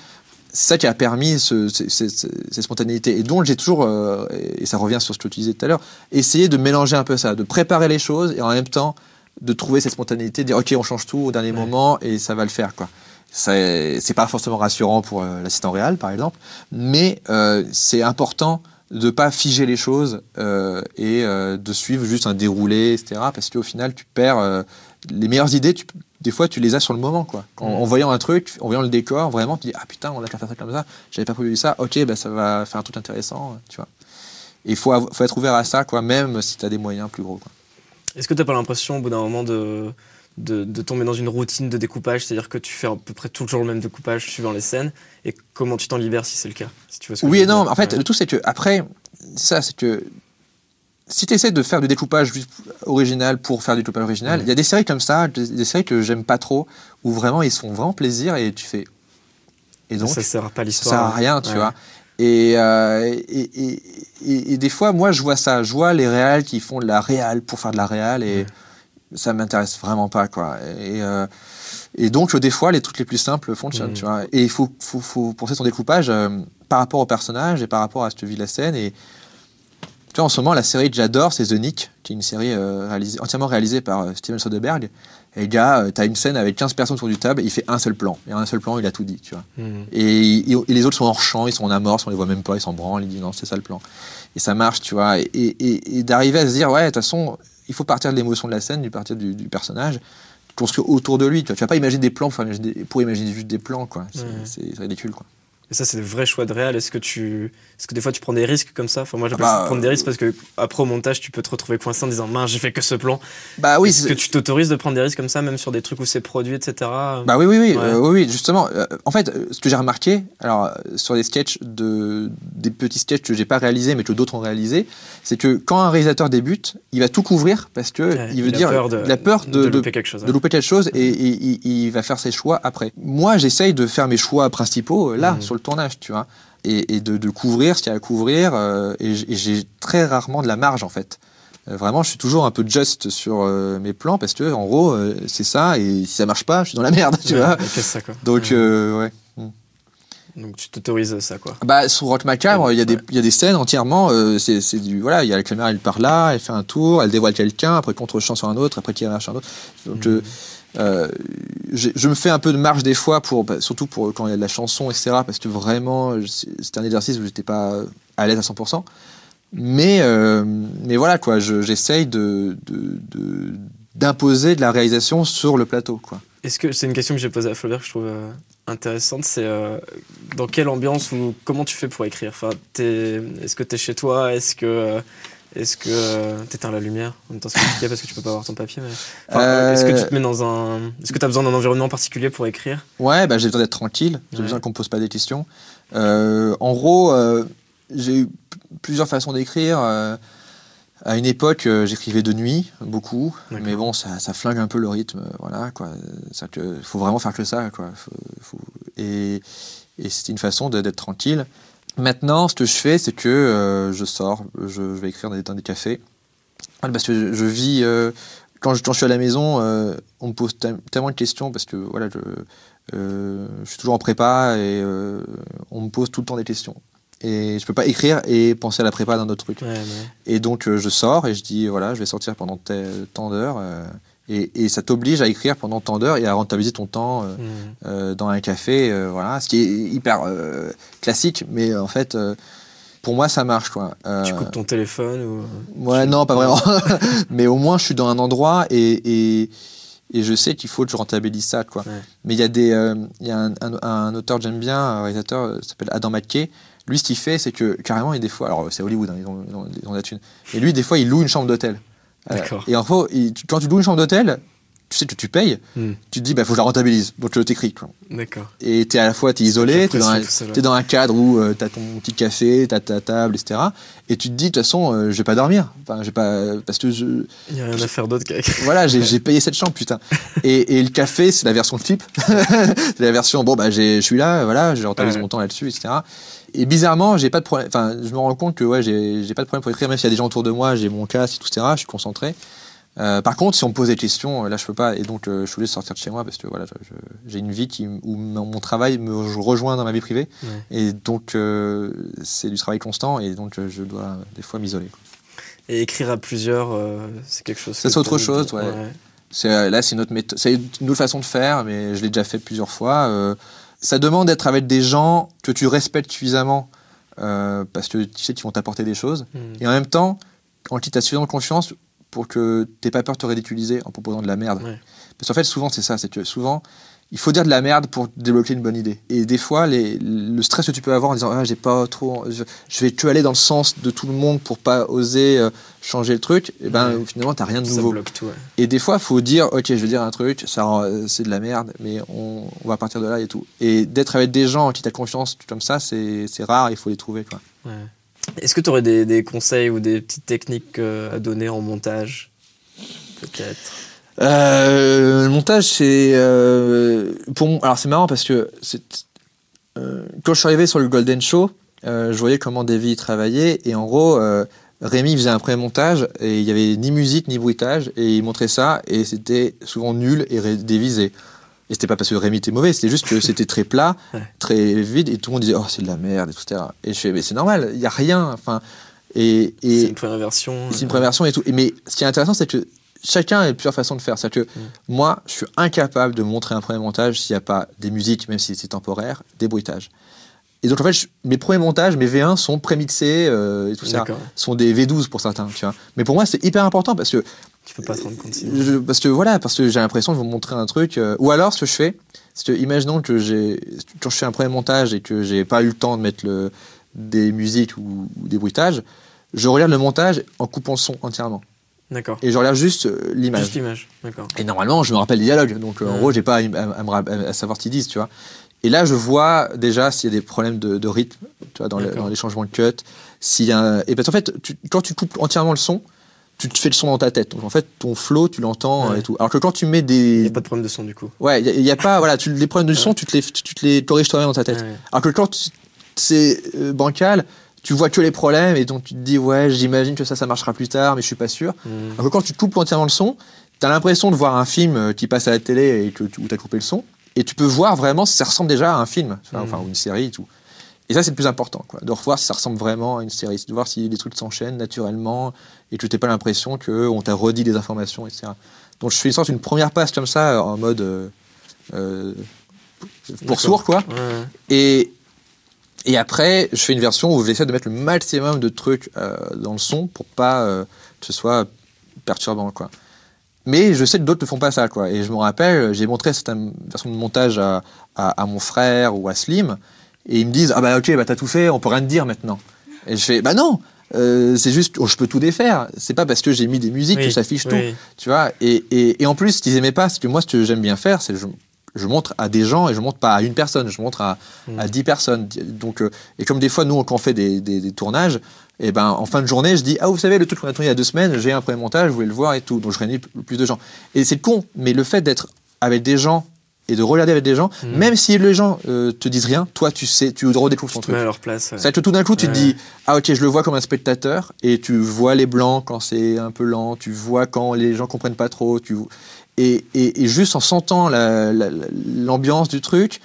c'est ça qui a permis ce, ce- ce- ce- ces spontanéités. Et donc j'ai toujours, euh, et ça revient sur ce que tu disais tout à l'heure, essayé de mélanger un peu ça, de préparer les choses et en même temps de trouver cette spontanéité, de dire ok, on change tout au dernier Ouais. moment et ça va le faire, quoi. C'est pas forcément rassurant pour euh, l'assistant réel, par exemple, mais euh, c'est important de pas figer les choses euh, et de suivre juste un déroulé, etc. Parce qu'au final, tu perds les meilleures idées. Tu, des fois, tu les as sur le moment, quoi. Mhm. En voyant un truc, en voyant le décor, vraiment, tu dis ah putain, on a qu'à faire ça comme ça. J'avais pas prévu ça. Ok, bah, ça va faire un truc intéressant, tu vois. Et il faut, faut être ouvert à ça, quoi, même si tu as des moyens plus gros. Est-ce que tu n'as pas l'impression au bout d'un moment de, de, de tomber dans une routine de découpage, c'est-à-dire que tu fais à peu près toujours le même découpage suivant les scènes, et comment tu t'en libères si c'est le cas? Si tu vois ce que Oui et non. En fait, Ouais. le tout, c'est que après, ça, c'est que si tu essaies de faire du découpage original pour faire du découpage original, il y a des séries comme ça, des, des séries que j'aime pas trop, où vraiment ils se font vraiment plaisir et tu fais. Et donc, ça sert pas à ça l'histoire. sert à rien, tu Ouais. vois. Et, euh, et, et, et- et des fois, moi, je vois ça. Je vois les réals qui font de la réal pour faire de la réal et Ouais. ça m'intéresse vraiment pas, quoi. Et, euh, et donc, des fois, les trucs les plus simples fonctionnent, tu vois. Et il faut, faut, faut penser son découpage euh, par rapport au personnage et par rapport à ce que vit la scène. Et tu vois, en ce moment, la série que j'adore, c'est The Nick, qui est une série euh, réalisée, entièrement réalisée par euh, Steven Soderbergh. Et le gars, euh, t'as une scène avec 15 personnes autour du table, il fait un seul plan. Et en un seul plan, il a tout dit, tu vois. Mhm. Et, et- et les autres sont hors champ, ils sont en amorce, on les voit même pas, ils s'en branlent, ils disent non, c'est ça le plan. Et ça marche, tu vois. Et, et- et d'arriver à se dire, ouais, de toute façon, il faut partir de l'émotion de la scène, du partir du, du personnage, construire autour de lui. Tu vois, tu vas pas imaginer des plans pour imaginer, pour imaginer juste des plans, quoi. C'est c'est ridicule, quoi. Et ça, c'est des vrais choix de réel. Est-ce que tu, est-ce que des fois tu prends des risques comme ça? Enfin, moi, j'appelle Ah bah, ça prendre des risques parce que après au montage, tu peux te retrouver coincé en disant, mince, j'ai fait que ce plan. Bah oui, Est-ce que tu t'autorises de prendre des risques comme ça, même sur des trucs où c'est produit, etc. Bah oui, oui, oui, Ouais. euh, oui, justement. euh, en fait, euh, ce que j'ai remarqué, alors euh, sur les sketchs de des petits sketchs que j'ai pas réalisés, mais que d'autres ont réalisés, c'est que quand un réalisateur débute, il va tout couvrir parce que Ouais, il veut a dire, peur de, il a peur de, louper quelque chose. de louper quelque chose et, et- et- il va faire ses choix après. Moi, j'essaye de faire mes choix principaux euh, là, Mhm. sur le tournage, tu vois, et, et de, de couvrir ce qu'il y a à couvrir, euh, et j'ai très rarement de la marge en fait. Euh, Vraiment, je suis toujours un peu just sur euh, mes plans parce que, en gros, c'est ça, et si ça marche pas, je suis dans la merde, tu Ouais, vois. c'est, quoi. Donc, Ouais. ouais. Donc tu t'autorises ça, quoi. Bah, sur Rock Macabre, il y, a des- Ouais. il y a des scènes entièrement, euh, c'est du. Voilà, il y a la caméra, elle part là, elle fait un tour, elle dévoile quelqu'un, après contre-champ sur un autre, après tire sur un autre. Donc, euh, euh, je me fais un peu de marge des fois, pour, bah, surtout pour quand il y a de la chanson, etc. Parce que vraiment, c'était un exercice où j'étais pas à l'aise à 100%. Mais, euh, mais voilà, quoi, je- j'essaye d'imposer de la réalisation sur le plateau. Est-ce que c'est une question que j'ai posée à Flaubert que je trouve euh, intéressante, c'est dans quelle ambiance ou comment tu fais pour écrire? Enfin, est-ce que tu es chez toi? Est-ce que est-ce que euh, t'éteins la lumière En même temps, c'est compliqué parce que tu peux pas avoir ton papier. Mais... Enfin, Euh, Est-ce que tu te mets dans un Est-ce que tu as besoin d'un environnement particulier pour écrire? Ouais, bah, j'ai besoin d'être tranquille, j'ai Ouais. besoin qu'on me pose pas des questions. Euh, en gros, j'ai eu plusieurs façons d'écrire. à une époque, j'écrivais de nuit, beaucoup, mais bon, ça, ça flingue un peu le rythme, voilà, quoi. Ça que, faut vraiment faire que ça, quoi. Faut- faut- et et c'est une façon d'être tranquille. Maintenant, ce que je fais, c'est que euh, je sors, je, je vais écrire dans des, dans des cafés, Voilà, parce que je, je vis. euh, quand, je, quand je suis à la maison, euh, on me pose te- tellement de questions parce que voilà, je, suis toujours en prépa et on me pose tout le temps des questions. Et je peux pas écrire et penser à la prépa d'un autre truc. Ouais, ouais. Et donc je sors et je dis voilà, je vais sortir pendant tant d'heures. Et, et ça t'oblige à écrire pendant tant d'heures et à rentabiliser ton temps euh, Hmm. euh, dans un café, euh, voilà, ce qui est hyper classique, mais en fait, pour moi, ça marche, quoi. Tu coupes ton téléphone ou. Ouais, non, pas vraiment. <laughs> <laughs> mais au moins, je suis dans un endroit et, et, et je sais qu'il faut que je rentabilise ça, quoi. Ouais. Mais il y a des, y a un, un- un auteur que j'aime bien, un réalisateur, s'appelle Adam McKay. Lui, ce qu'il fait, c'est que carrément, il des fois, alors c'est Hollywood, hein, ils, ont, ils, ont, ils ont de la thune. Et lui, des fois, il loue une chambre d'hôtel. D'accord. et en fait, il- tu- quand tu loues une chambre d'hôtel, tu sais que tu payes, Hmm. tu te dis, bah, faut que je la rentabilise. Donc, tu t'écris. D'accord. Et t'es à la fois isolé, un, Tout seul, ouais. t'es dans un cadre où euh, t'as ton petit café, t'as ta table, etc. Et tu te dis de toute façon, euh, je vais pas dormir. Enfin, je vais pas parce que je, Il n'y a rien à faire d'autre qu'avec. voilà, <laughs> j'ai, payé cette chambre, putain. Et, et le café, c'est la version type. <laughs> c'est la version bon bah je suis là, voilà, j'ai rentabilisé Ouais. mon temps là-dessus, etc. Et bizarrement, j'ai pas de problème. Enfin, je me rends compte que ouais, j'ai, pas de problème pour écrire, même s'il y a des gens autour de moi, j'ai mon casque, etc. Je suis concentré. Euh, par contre, si on me pose des questions, euh, là, je peux pas. Et donc, euh, je de sortir de chez moi parce que voilà, j'ai une vie qui, où mon travail me rejoint dans ma vie privée. Ouais. Et donc, euh, c'est du travail constant. Et donc, je dois des fois m'isoler. Et écrire à plusieurs, c'est quelque chose. Ça, que c'est autre chose, ouais. Là, c'est une autre méthode. C'est une autre façon de faire, mais je l'ai déjà fait plusieurs fois. Ça demande d'être avec des gens que tu respectes suffisamment euh, parce que tu sais qu'ils vont t'apporter des choses. Hmm. Et en même temps, en qui t'as suffisamment confiance pour que t'aies pas peur de te ridiculiser en proposant de la merde. Ouais. Parce qu'en fait, souvent, c'est ça. C'est que souvent, il faut dire de la merde pour débloquer une bonne idée. Et des fois, les, le stress que tu peux avoir en disant ah, j'ai pas trop, je, je vais que aller dans le sens de tout le monde pour pas oser euh, changer le truc. Et ben Ouais. finalement, t'as rien de Ça nouveau. bloque tout, ouais. Et des fois, faut dire, ok, je veux dire un truc, ça, euh, c'est de la merde, mais on, on va partir de là et tout. Et d'être avec des gens en qui t'as confiance comme ça, c'est c'est rare, il faut les trouver. Quoi. Ouais. Est-ce que tu aurais des, des conseils ou des petites techniques euh, à donner en montage Peut-être? Euh, le montage, c'est euh, pour alors c'est marrant parce que euh, quand je suis arrivé sur le Golden Show, euh, je voyais comment Davy travaillait et en gros. Rémi faisait un pré-montage et il y avait ni musique ni bruitage et il montrait ça et c'était souvent nul et dévisé. Et c'était pas parce que Rémi était mauvais, c'était juste que c'était très plat, <laughs> très vide et tout le monde disait oh c'est de la merde et tout etc. Et je fais mais c'est normal, il y a rien. Enfin et, et C'est une première version. c'est une première version et tout. Et Mais ce qui est intéressant, c'est que chacun a plusieurs façons de faire. C'est-à-dire que moi, je suis incapable de montrer un premier montage s'il n'y a pas des musiques, même si c'est temporaire, des bruitages. Et donc, en fait, je- mes premiers montages, mes V1 sont prémixés euh, et tout ça. Sont des V12 pour certains, tu vois. Mais pour moi, c'est hyper important parce que, Tu peux pas te rendre compte. je- parce que voilà, parce que j'ai l'impression de vous montrer un truc. euh, ou alors, ce que je fais, c'est que, imaginons que j'ai, quand je fais un premier montage et que j'ai pas eu le temps de mettre le, des musiques ou, ou des bruitages, je regarde le montage en coupant le son entièrement. D'accord. Et je regarde juste euh, l'image. Juste l'image. D'accord. Et normalement, je me rappelle les dialogues. Donc, euh, en gros, j'ai pas à, à- à me ra- à savoir ce qu'ils disent, tu vois. Et là, je vois déjà s'il y a des problèmes de, de rythme, tu vois, dans, le- D'accord. dans les changements de cut. S'il y a un- Et parce qu'en fait, tu- quand tu coupes entièrement le son, tu te fais le son dans ta tête. Donc, en fait, ton flow, tu l'entends Ouais. et tout. Alors que quand tu mets Il des. n'y a pas de problème de son du coup. Ouais, il n'y a, pas. Voilà, tu, les problèmes de son, tu te les, tu te les corriges toi-même dans ta tête. Ouais. Alors que quand c'est euh, bancal, tu vois que les problèmes et donc tu te dis, ouais, j'imagine que ça, ça marchera plus tard, mais je suis pas sûr. Hmm. Alors que quand tu coupes entièrement le son, tu as l'impression de voir un film euh, qui passe à la télé et que où tu as coupé le son. Et tu peux voir vraiment si ça ressemble déjà à un film, Mhm. enfin, ou une série et tout. Et ça, c'est le plus important, quoi, de revoir si ça ressemble vraiment à une série, de voir si les trucs s'enchaînent naturellement et que tu pas l'impression qu'on t'a redit des informations, etc. Donc je fais une sorte une première passe comme ça, en mode euh, euh, pour sourd, quoi. Ouais. Et, et après, je fais une version où j'essaie de mettre le maximum de trucs euh, dans le son pour pas euh, que ce soit perturbant, quoi. Mais je sais que d'autres ne font pas ça, quoi. Et je me rappelle, j'ai montré cette version de montage à, à, à mon frère ou à Slim, et ils me disent Ah bah ok, bah t'as tout fait, on peut rien te dire maintenant. Et je fais Bah non euh, c'est juste, oh, je peux tout défaire. C'est pas parce que j'ai mis des musiques Oui, que ça fiche tout. oui. Tu vois et, et, et en plus, ce qu'ils aimaient pas, c'est que moi, ce que j'aime bien faire, c'est je, je montre à des gens et je montre pas à une personne, je montre à, Mm. à 10 personnes. Donc, euh, et comme des fois, nous, quand on fait des, des, des tournages, et ben, en fin de journée, je dis Ah, vous savez, le truc qu'on a tourné il y a deux semaines, j'ai un premier montage, vous voulez le voir et tout. Donc, je réunis plus de gens. Et c'est con, mais le fait d'être avec des gens et de regarder avec des gens, Mm. même si les gens euh, te disent rien, toi, tu sais, tu redécouvres ton Tu truc. mets à leur place. ouais. Que tout d'un coup, tu te dis Ah, ok, je le vois comme un spectateur, et tu vois les blancs quand c'est un peu lent, tu vois quand les gens comprennent pas trop. Tu... Et, et, et juste en sentant la- la- la- l'ambiance du truc,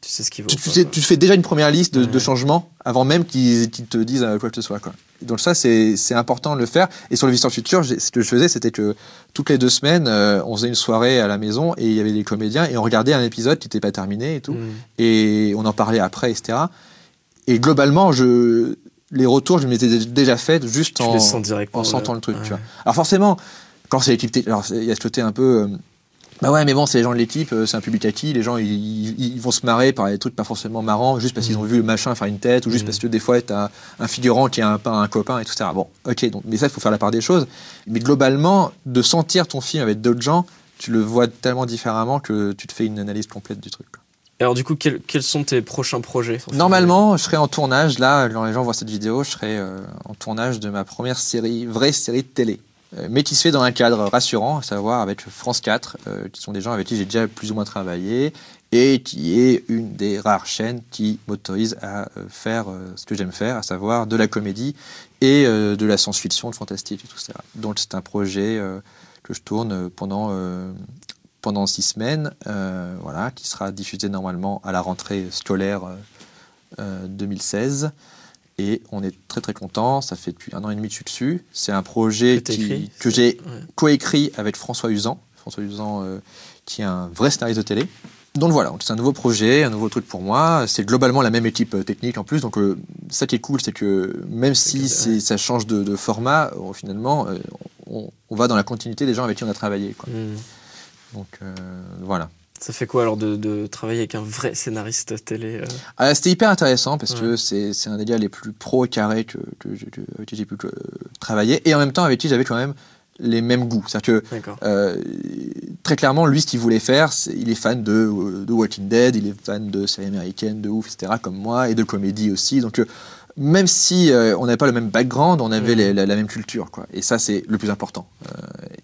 Tu sais ce qu'il vaut. tu, tu quoi. sais- tu fais déjà une première liste de, changements avant même qu'ils te disent euh, quoi que ce soit. Quoi. Donc ça, c'est important de le faire. Et sur le Visiteur Futur, ce que je faisais, c'était que toutes les deux semaines, euh, on faisait une soirée à la maison et il y avait des comédiens et on regardait un épisode qui n'était pas terminé et tout. Mm. Et on en parlait après, etc. Et globalement, je, les retours, je m'étais déjà fait juste Tu en, sentant le truc. Ouais. Tu vois. Alors forcément, quand c'est l'équipe, alors il y a ce côté un peu. euh, bah ouais, mais bon, c'est les gens de l'équipe, euh, c'est un public acquis, les gens ils, vont se marrer par des trucs pas forcément marrants, juste parce qu'ils ont vu le machin faire une tête, ou juste Mm. parce que des fois t'as un figurant qui a un, un copain et tout ça. Bon, ok, donc, mais ça, il faut faire la part des choses. Mais globalement, de sentir ton film avec d'autres gens, tu le vois tellement différemment que tu te fais une analyse complète du truc. alors, du coup, quels, quels sont tes prochains projets Normalement, je serai en tournage, là, quand les gens voient cette vidéo, je serai euh, en tournage de ma première série, vraie série de télé. Euh, mais qui se fait dans un cadre rassurant, à savoir avec France 4, euh, qui sont des gens avec qui j'ai déjà plus ou moins travaillé, et qui est une des rares chaînes qui m'autorise à euh, faire ce que j'aime faire, à savoir de la comédie et de la science-fiction, de fantastique et tout ça. Donc c'est un projet que je tourne pendant, pendant six semaines, voilà, qui sera diffusé normalement à la rentrée scolaire euh, euh, 2016. Et on est très très content. Ça fait depuis un an et demi que je suis dessus. C'est un projet Que qui- j'ai ouais. coécrit avec François Usan. François Usan, euh, qui est un vrai scénariste de télé. Donc voilà, c'est un nouveau projet, un nouveau truc pour moi. C'est globalement la même équipe euh, technique en plus. Donc euh, ça qui est cool, c'est que même si que- ça change de, de format, finalement, euh, on, on va dans la continuité des gens avec qui on a travaillé. quoi. Mm. Donc voilà. Ça fait quoi alors de, de travailler avec un vrai scénariste télé euh Ah, C'était hyper intéressant parce Ouais. que c'est c'est un des gars les plus pro et carrés que, que, que- avec qui j'ai pu euh, travailler et en même temps avec qui j'avais quand même les mêmes goûts. C'est-à-dire que euh, très clairement, lui, ce qu'il voulait faire, c'est- il est fan de, de Walking Dead, il est fan de séries américaines, de ouf, etc., comme moi, et de comédie aussi. Donc, euh, même si euh, on n'avait pas le même background, on avait les- la, la même culture, quoi. Et ça, c'est le plus important.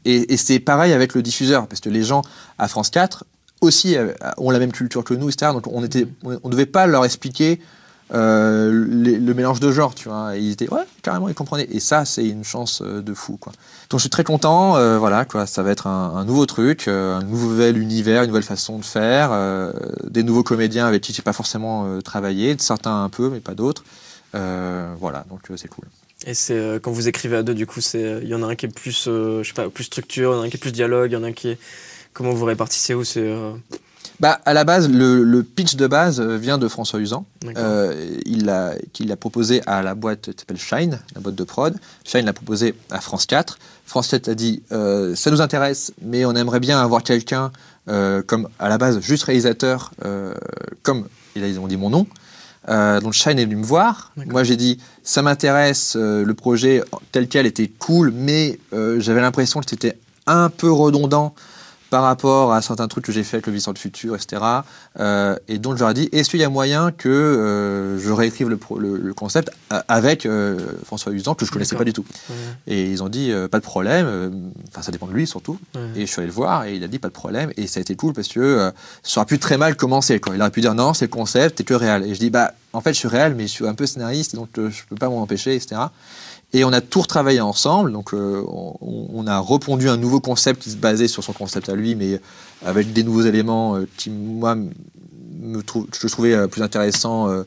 Et et c'est pareil avec le diffuseur, parce que les gens à France 4 aussi euh, ont la même culture que nous, etc. Donc, on était, on devait pas leur expliquer euh, le mélange de genres, tu vois. Et ils étaient, ouais, carrément, ils comprenaient. Et ça, c'est une chance euh, de fou, quoi. Donc je suis très content, voilà, quoi. Ça va être un, nouveau truc, un nouvel univers, une nouvelle façon de faire, des nouveaux comédiens avec qui j'ai pas forcément travaillé, certains un peu, mais pas d'autres. Voilà, donc c'est cool. Et c'est quand vous écrivez à deux, du coup, il y en a un qui est plus, euh, je sais pas, plus structure, il y en a un qui est plus dialogue, il y en a un qui est comment vous répartissez où c'est euh, Bah, à la base, le, le pitch de base euh, vient de François Usan. Euh, il l'a proposé à la boîte qui s'appelle Shine, la boîte de prod. Shine l'a proposé à France 4. France 4 a dit euh, ça nous intéresse, mais on aimerait bien avoir quelqu'un euh, comme à la base juste réalisateur, comme et là ils ont dit mon nom. Donc Shine est venu me voir. Moi j'ai dit ça m'intéresse, le projet tel quel était cool, mais j'avais l'impression que c'était un peu redondant par rapport à certains trucs que j'ai fait avec le Visiteur du Futur, etc. Euh, et donc je leur ai dit, est-ce qu'il y a moyen que euh, je réécrive le, pro- le- le concept a- avec euh, François Usan, que je connaissais D'accord. pas du tout. Et ils ont dit, euh, pas de problème, euh, enfin ça dépend de lui surtout. Et je suis allé le voir et il a dit, pas de problème. Et ça a été cool parce que euh, ça aurait pu très mal commencer. Quoi. Il aurait pu dire, non, c'est le concept, t'es que réel. Et je dis, bah en fait je suis réel, mais je suis un peu scénariste, donc euh, je peux pas m'en empêcher, etc. Et on a tout retravaillé ensemble, donc euh, on, on a repondu un nouveau concept qui se basait sur son concept à lui, mais avec des nouveaux éléments euh, qui, moi, m- me trou- je trouvais euh, plus intéressants, euh,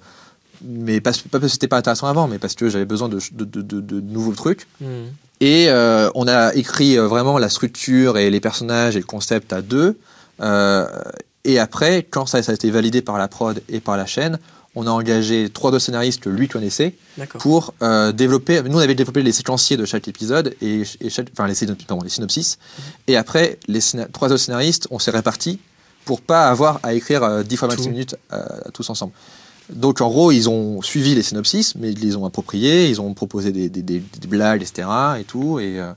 mais pas, pas parce que c'était pas intéressant avant, mais parce que j'avais besoin de, de- de- de- nouveaux trucs. Mm. Et on a écrit vraiment la structure et les personnages et le concept à deux. Et après, quand ça, ça a été validé par la prod et par la chaîne, on a engagé trois autres scénaristes que lui connaissait pour euh, développer. Nous, on avait développé les séquenciers de chaque épisode et, et chaque- enfin les, pardon, les synopsis. Et après, les trois autres scénaristes, on s'est répartis pour pas avoir à écrire euh, 10 fois 26 Tout. minutes euh, tous ensemble. Donc en gros, ils ont suivi les synopsis, mais ils les ont appropriés, ils ont proposé des, des- des- des blagues, etc. et tout. Et, euh,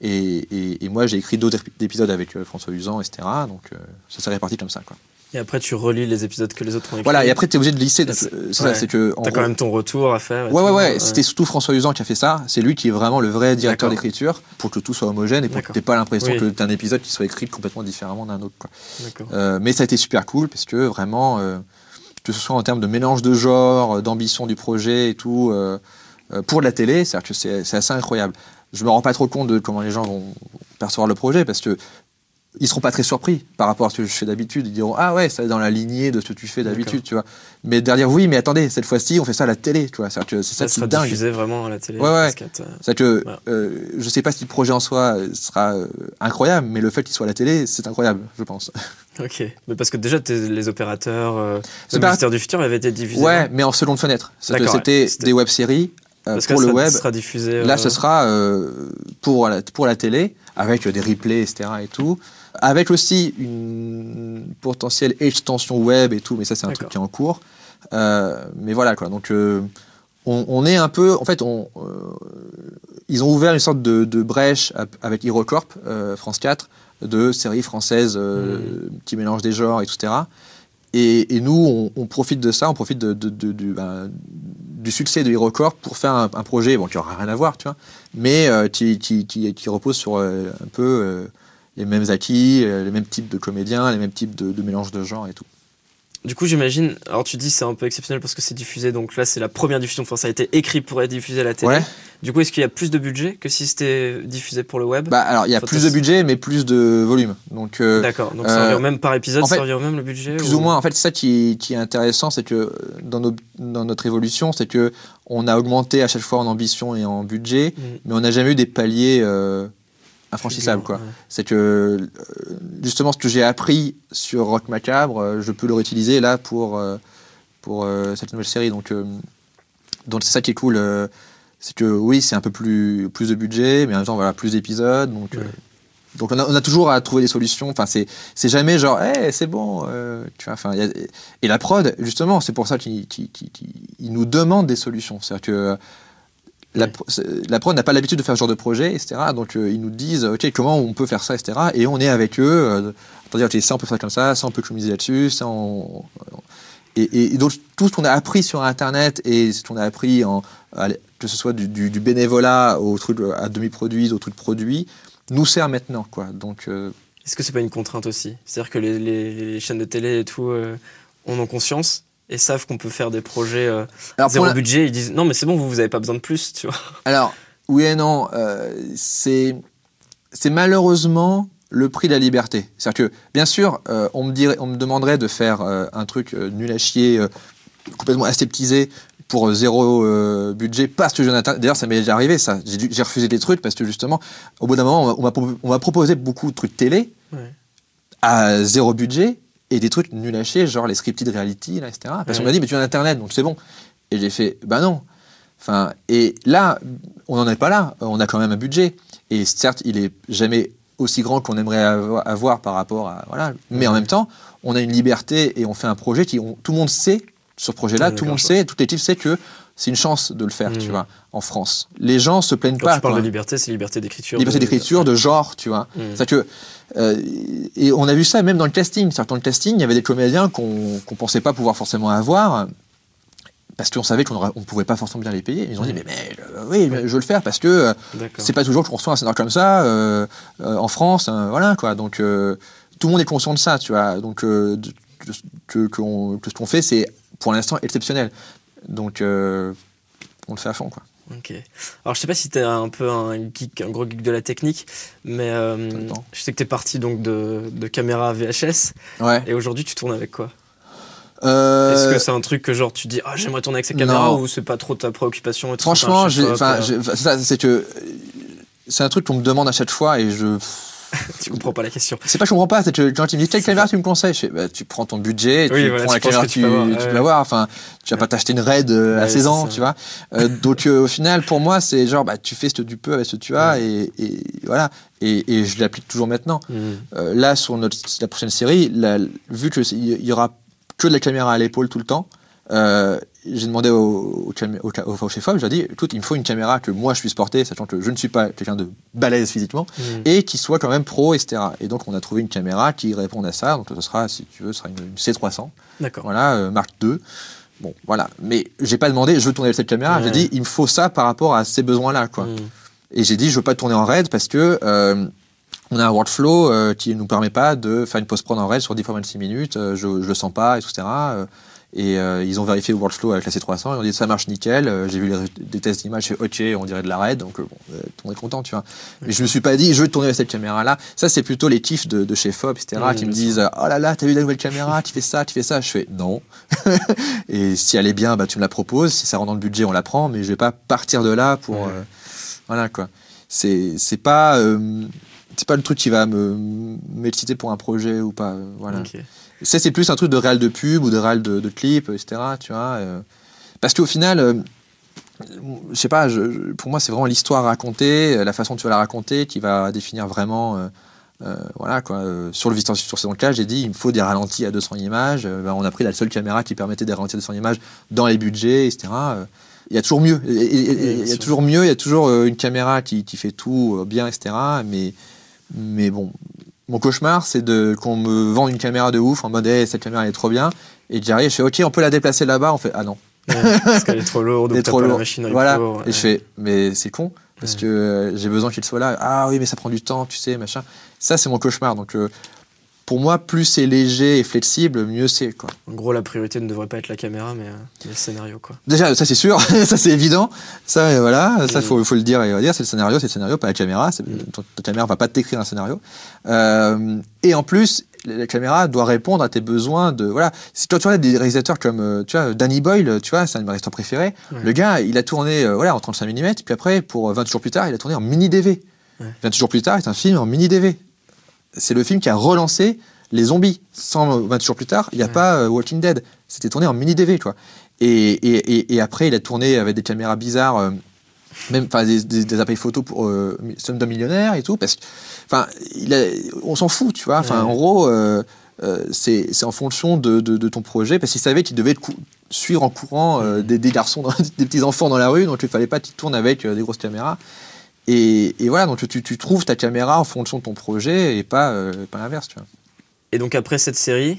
et, et- moi, j'ai écrit d'autres ép- épisodes avec François Usan, etc. Donc ça s'est réparti comme ça. Quoi. Et après, tu relis les épisodes que les autres ont écrits. Voilà, et après, tu es obligé de lisser. C'est- euh, ouais. ça, c'est que. T'as quand même ton retour à faire. Ouais, ouais, ouais. C'était surtout François Usan qui a fait ça. C'est lui qui est vraiment le vrai directeur d'écriture pour que tout soit homogène et pour que tu pas l'impression Oui. que tu un épisode qui soit écrit complètement différemment d'un autre. Quoi. D'accord. Euh, mais ça a été super cool parce que vraiment, euh, que ce soit en termes de mélange de genres, euh, d'ambition du projet et tout, euh, pour de la télé, c'est-à-dire que c'est assez incroyable. Je me rends pas trop compte de comment les gens vont percevoir le projet parce que ils seront pas très surpris par rapport à ce que je fais d'habitude. Ils diront ah ouais, ça est dans la lignée de ce que tu fais d'habitude, tu vois. Mais derrière oui, mais attendez, cette fois-ci, on fait ça à la télé, tu vois. C'est ça, ça qui est dingue. diffusé vraiment à la télé. Ouais ouais. C'est que euh, je sais pas si le projet en soi sera euh, incroyable, mais le fait qu'il soit à la télé, c'est incroyable, je pense. <laughs> Ok, mais parce que déjà les opérateurs, euh, les du futur avaient été diffusés. Ouais, mais en seconde fenêtre. C'était des web-séries pour le web. Sera diffusé, Là, ce sera pour la, pour la télé avec des replays, etc. et tout avec aussi une potentielle extension web et tout, mais ça c'est un truc qui est en cours. Euh, mais voilà quoi, donc euh, on, est un peu, en fait, on, euh, ils ont ouvert une sorte de, brèche avec HeroCorp, France 4, de séries françaises mmh. qui mélangent des genres, etc. Et, et nous, on, profite de ça, on profite de, ben, du, succès de HeroCorp pour faire un, projet bon, qui n'aura rien à voir, tu vois, mais qui, qui, qui, repose sur un peu les mêmes acquis, euh, les mêmes types de comédiens, les mêmes types de, de mélange de genres et tout. Du coup, j'imagine, alors tu dis c'est un peu exceptionnel parce que c'est diffusé, donc là c'est la première diffusion, enfin ça a été écrit pour être diffusé à la télé. Du coup, est-ce qu'il y a plus de budget que si c'était diffusé pour le web? Bah alors il y a plus de budget, mais plus de volume. Donc euh, d'accord, donc ça revient euh, même par épisode, ça revient même le budget. Plus ou, moins, en fait, ça qui, qui est intéressant, c'est que dans, nos, dans, notre évolution, c'est que on a augmenté à chaque fois en ambition et en budget, mm. mais on n'a jamais eu des paliers infranchissable quoi. C'est que euh, justement ce que j'ai appris sur Rock Macabre, euh, je peux le réutiliser là pour euh, pour cette nouvelle série. Donc donc c'est ça qui est cool. c'est que oui, c'est un peu plus plus de budget, mais en même temps voilà plus d'épisodes. Donc donc on a, on a, toujours à trouver des solutions. Enfin c'est c'est jamais genre hey, c'est bon. tu vois. Enfin et la prod justement c'est pour ça qu'ils nous demandent des solutions. C'est-à-dire que la, la prod n'a pas l'habitude de faire ce genre de projet, etc. Donc euh, ils nous disent, ok, comment on peut faire ça, etc. Et on est avec eux, euh, dire, ok, ça on peut faire comme ça, ça on peut communiser là-dessus, ça on... Et, donc tout ce qu'on a appris sur Internet et ce qu'on a appris, en, que ce soit du, bénévolat au truc à demi-produit, au truc produit, nous sert maintenant, quoi. Donc euh, est-ce que c'est pas une contrainte aussi? C'est-à-dire que les, les, chaînes de télé et tout en ont conscience et savent qu'on peut faire des projets euh, zéro budget, ils disent non mais c'est bon, vous vous avez pas besoin de plus, tu vois. Alors oui et non, euh, c'est c'est malheureusement le prix de la liberté. C'est-à-dire que bien sûr, euh, on me dirait, on me demanderait de faire un truc nul à chier, complètement aseptisé pour zéro budget parce que Jonathan. D'ailleurs, ça m'est déjà arrivé ça. J'ai refusé des trucs parce que justement, au bout d'un moment, on m'a proposé beaucoup de trucs télé à zéro budget et des trucs nuls à chier, genre les scripted reality, là, etc. Parce qu'on m'a dit, mais tu as Internet, donc c'est bon. Et j'ai fait, bah non. Enfin, et là, on n'en est pas là. On a quand même un budget. Et certes, il est jamais aussi grand qu'on aimerait avoir, par rapport à. Voilà. Mais en même temps, on a une liberté et on fait un projet qui. tout le monde sait, sur ce projet-là, tout le monde sait, toute l'équipe sait que c'est une chance de le faire, tu mmh. vois, en France. Les gens se plaignent pas. Tu parles de liberté, c'est liberté d'écriture. Liberté d'écriture, de genre, tu vois. Mmh. C'est que euh, et on a vu ça même dans le casting. Dans le casting, il y avait des comédiens qu'on ne pensait pas pouvoir forcément avoir parce qu'on savait qu'on ne pouvait pas forcément bien les payer. Ils ont dit, mais, mais euh, oui, je veux le faire parce que euh, c'est pas toujours qu'on reçoit un scénario comme ça en France. voilà, quoi. Donc, tout le monde est conscient de ça, tu vois. Donc, que, que, ce qu'on fait, c'est pour l'instant exceptionnel. Donc, on le fait à fond, quoi. Ok. Alors je sais pas si tu es un peu un geek, un gros geek de la technique, mais euh, je sais que tu es parti donc de, de caméra VHS. Ouais. Et aujourd'hui tu tournes avec quoi? Euh... Est-ce que c'est un truc que genre tu dis ah j'aimerais tourner avec cette caméra ou c'est pas trop ta préoccupation Franchement, c'est que c'est un truc qu'on me demande à chaque fois et je <laughs> tu comprends pas la question. C'est pas que je comprends pas, c'est que quand tu me dis quelle caméra tu me conseilles, bah, tu prends ton budget, tu prends la caméra que tu, peux avoir. Enfin, tu vas pas t'acheter une RAID euh, à 16 ans, tu vois. Euh, <laughs> donc euh, au final, pour moi, c'est genre, bah, tu fais ce que tu peux avec ce que tu as et, voilà. Et, je l'applique toujours maintenant. Mm. là, sur notre, la prochaine série, vu qu'il y aura que de la caméra à l'épaule tout le temps, j'ai demandé au, au, au, chef-op, je lui ai dit, écoute, il me faut une caméra que moi je puisse porter, sachant que je ne suis pas quelqu'un de balèze physiquement, mm. et qui soit quand même pro, etc. Et donc on a trouvé une caméra qui réponde à ça, donc ce sera, si tu veux, ce sera une, C300. D'accord. Voilà, euh, marque 2. Bon, voilà. Mais j'ai pas demandé, je veux tourner avec cette caméra, j'ai dit, il me faut ça par rapport à ces besoins-là, quoi. Mm. Et j'ai dit, je veux pas tourner en RAID parce que euh, on a un workflow euh, qui nous permet pas de faire une post-prod en RAID sur 10 fois 26 minutes, je, je le sens pas, etc. Et euh, ils ont vérifié le workflow avec la C300, ils ont dit ça marche nickel. Euh, J'ai vu les, des tests d'image, c'est ok, on dirait de la RAID, donc euh, bon, euh, tout le monde est content, tu vois. Mais je me suis pas dit, je veux tourner avec cette caméra-là. Ça, c'est plutôt les kiffs de, de chez Fob, etc., qui me disent, oh là là, t'as vu la nouvelle caméra, tu fais ça, tu fais ça. Je fais non. <laughs> et si elle est bien, bah, tu me la proposes. Si ça rentre dans le budget, on la prend, mais je vais pas partir de là pour. Voilà, quoi. C'est c'est pas. c'est pas le truc qui va me m'exciter pour un projet ou pas. Voilà. Ça, c'est plus un truc de réal de pub ou de réal de, clip, etc. Tu vois, euh. parce qu'au final, euh, je sais pas, pour moi, c'est vraiment l'histoire racontée, euh, la façon dont tu vas la raconter qui va définir vraiment. euh, voilà quoi. Sur le Vista sur saison 4, j'ai dit il me faut des ralentis à 200 images. Ben, on a pris la seule caméra qui permettait des ralentis à 200 images dans les budgets, etc. Il y a toujours mieux. Il y a toujours mieux. Il y a toujours une caméra qui, fait tout bien, etc. Mais bon, mon cauchemar, c'est de qu'on me vende une caméra de ouf en mode hey, cette caméra elle est trop bien. Et j'arrive, je fais ok, on peut la déplacer là-bas. On fait ah non, Ouais, parce qu'elle est trop lourde, <laughs> est trop la lourde. machine Voilà. lourd, Et je fais mais c'est con parce Ouais. que euh, j'ai besoin qu'il soit là. Ah oui, mais ça prend du temps, tu sais, machin. Ça, c'est mon cauchemar. Donc euh, pour moi, plus c'est léger et flexible, mieux c'est quoi. En gros, la priorité ne devrait pas être la caméra, mais, euh, mais le scénario, quoi. Déjà, ça c'est sûr, <laughs> ça c'est évident. Ça, euh, voilà, ça faut, faut le dire et redire. C'est le scénario, c'est le scénario, pas la caméra. Mm. ton- Ta caméra va pas t'écrire un scénario. Euh, et en plus, la caméra doit répondre à tes besoins de voilà. Si toi tu regardes des réalisateurs comme euh, tu vois Danny Boyle, tu vois, c'est un de mes réalisateurs préférés. Ouais. Le gars, il a tourné euh, voilà en 35 mm, puis après pour euh, 20 jours plus tard, il a tourné en mini DV. Ouais. 20 jours plus tard, c'est un film en mini DV. C'est le film qui a relancé les zombies. 120 jours plus tard, il n'y a Ouais. pas euh, Walking Dead. C'était tourné en mini DV. Et, et, et, et après, il a tourné avec des caméras bizarres, euh, même des, des, des appareils photo pour euh, Slumdog Millionnaire et tout, parce enfin, on s'en fout, tu vois. Enfin, Ouais. en gros, euh, c'est en fonction de, de, de ton projet, parce qu'il savait qu'il devait suivre en courant des, des garçons, dans- <laughs> des petits enfants dans la rue, donc il fallait pas qu'il tourne avec des grosses caméras. Et, et voilà, donc tu, tu trouves ta caméra en fonction de ton projet et pas, euh, pas l'inverse, tu vois. Et donc, après cette série,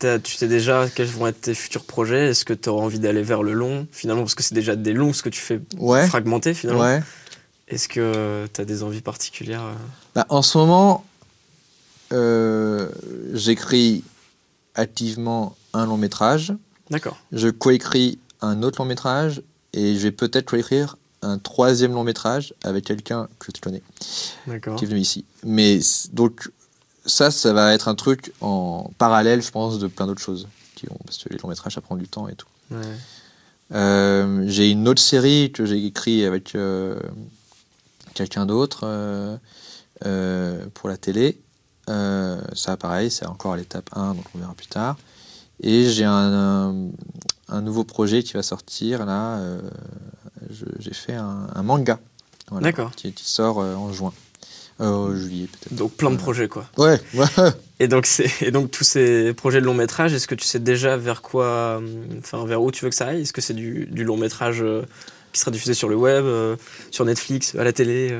tu sais déjà quels vont être tes futurs projets Est-ce que tu auras envie d'aller vers le long, finalement Parce que c'est déjà des longs, ce que tu fais Ouais. fragmenté, finalement. Ouais. Est-ce que tu as des envies particulières euh Bah, en ce moment, euh, j'écris activement un long métrage. D'accord. Je coécris un autre long métrage et je vais peut-être coécrire un troisième long métrage avec quelqu'un que tu connais qui est venu ici. Mais donc ça, ça va être un truc en parallèle, je pense, de plein d'autres choses qui ont parce que les longs métrages ça prend du temps et tout. Ouais. Euh, j'ai une autre série que j'ai écrit avec euh, quelqu'un d'autre euh, pour la télé. Ça, pareil, c'est encore à l'étape 1, donc on verra plus tard. Et j'ai un, un, un nouveau projet qui va sortir là. euh, j'ai fait un, un manga. Voilà, D'accord. Qui, qui sort euh, en juin. Euh, juillet peut-être. Donc, plein de projets, quoi. Ouais, ouais. <laughs> Et donc, c'est- et donc tous ces projets de long métrage, est-ce que tu sais déjà vers quoi, hum, enfin vers où tu veux que ça aille? Est-ce que c'est du, du long métrage euh, qui sera diffusé sur le web, euh, sur Netflix, à la télé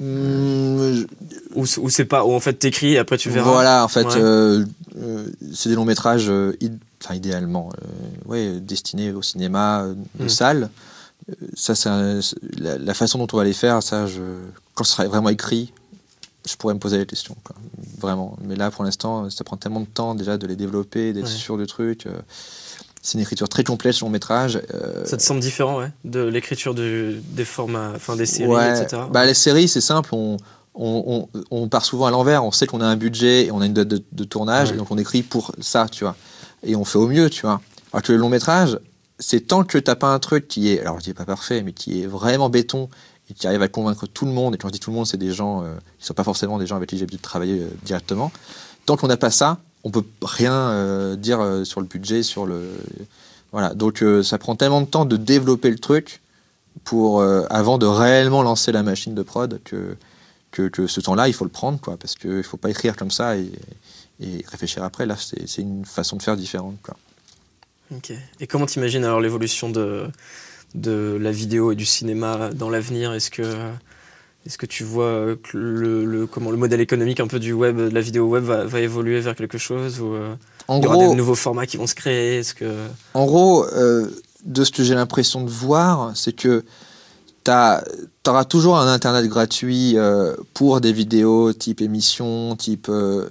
euh, je- Ou, c'est pas, en fait t'écris et après tu verras? Voilà, en fait, Ouais. euh, euh, c'est des longs métrages, euh, enfin idéalement, euh, ouais, destinés au cinéma euh, de Mm. salle. Euh, Ça, c'est- la, la façon dont on va les faire, ça, je, quand ce sera vraiment écrit, je pourrais me poser la question, quoi. vraiment. Mais là, pour l'instant, ça prend tellement de temps déjà de les développer, d'être Ouais. sûr de trucs. euh, c'est une écriture très complète, ce long métrage. euh, Ça te semble différent, ouais, de l'écriture du- des formats, enfin des séries, Ouais, etc. Bah, les séries, c'est simple. On, on, on, on part souvent à l'envers. On sait qu'on a un budget et on a une date de, de tournage. Ouais. Et donc, on écrit pour ça, tu vois. Et on fait au mieux, tu vois. Alors que le long métrage, c'est tant que t'as pas un truc qui est, alors je dis pas parfait, mais qui est vraiment béton et qui arrive à convaincre tout le monde. Et quand je dis tout le monde, c'est des gens euh, qui sont pas forcément des gens avec qui j'ai l'habitude de travailler euh, directement. Tant qu'on n'a pas ça, on peut rien euh, dire euh, sur le budget, sur le. Voilà. Donc, ça prend tellement de temps de développer le truc pour avant de réellement lancer la machine de prod que que, ce temps-là il faut le prendre quoi parce qu'il faut pas écrire comme ça et réfléchir après là c'est une façon de faire différente quoi. Ok. Et comment t'imagines alors l'évolution de, de la vidéo et du cinéma dans l'avenir? Est-ce que, est-ce que tu vois que le, le- comment, le modèle économique un peu du web, de la vidéo web va, va évoluer vers quelque chose ou euh, en il y aura gros des nouveaux formats qui vont se créer? Est-ce que en gros euh, de ce que j'ai l'impression de voir c'est que tu auras toujours un internet gratuit euh, pour des vidéos type émission type euh,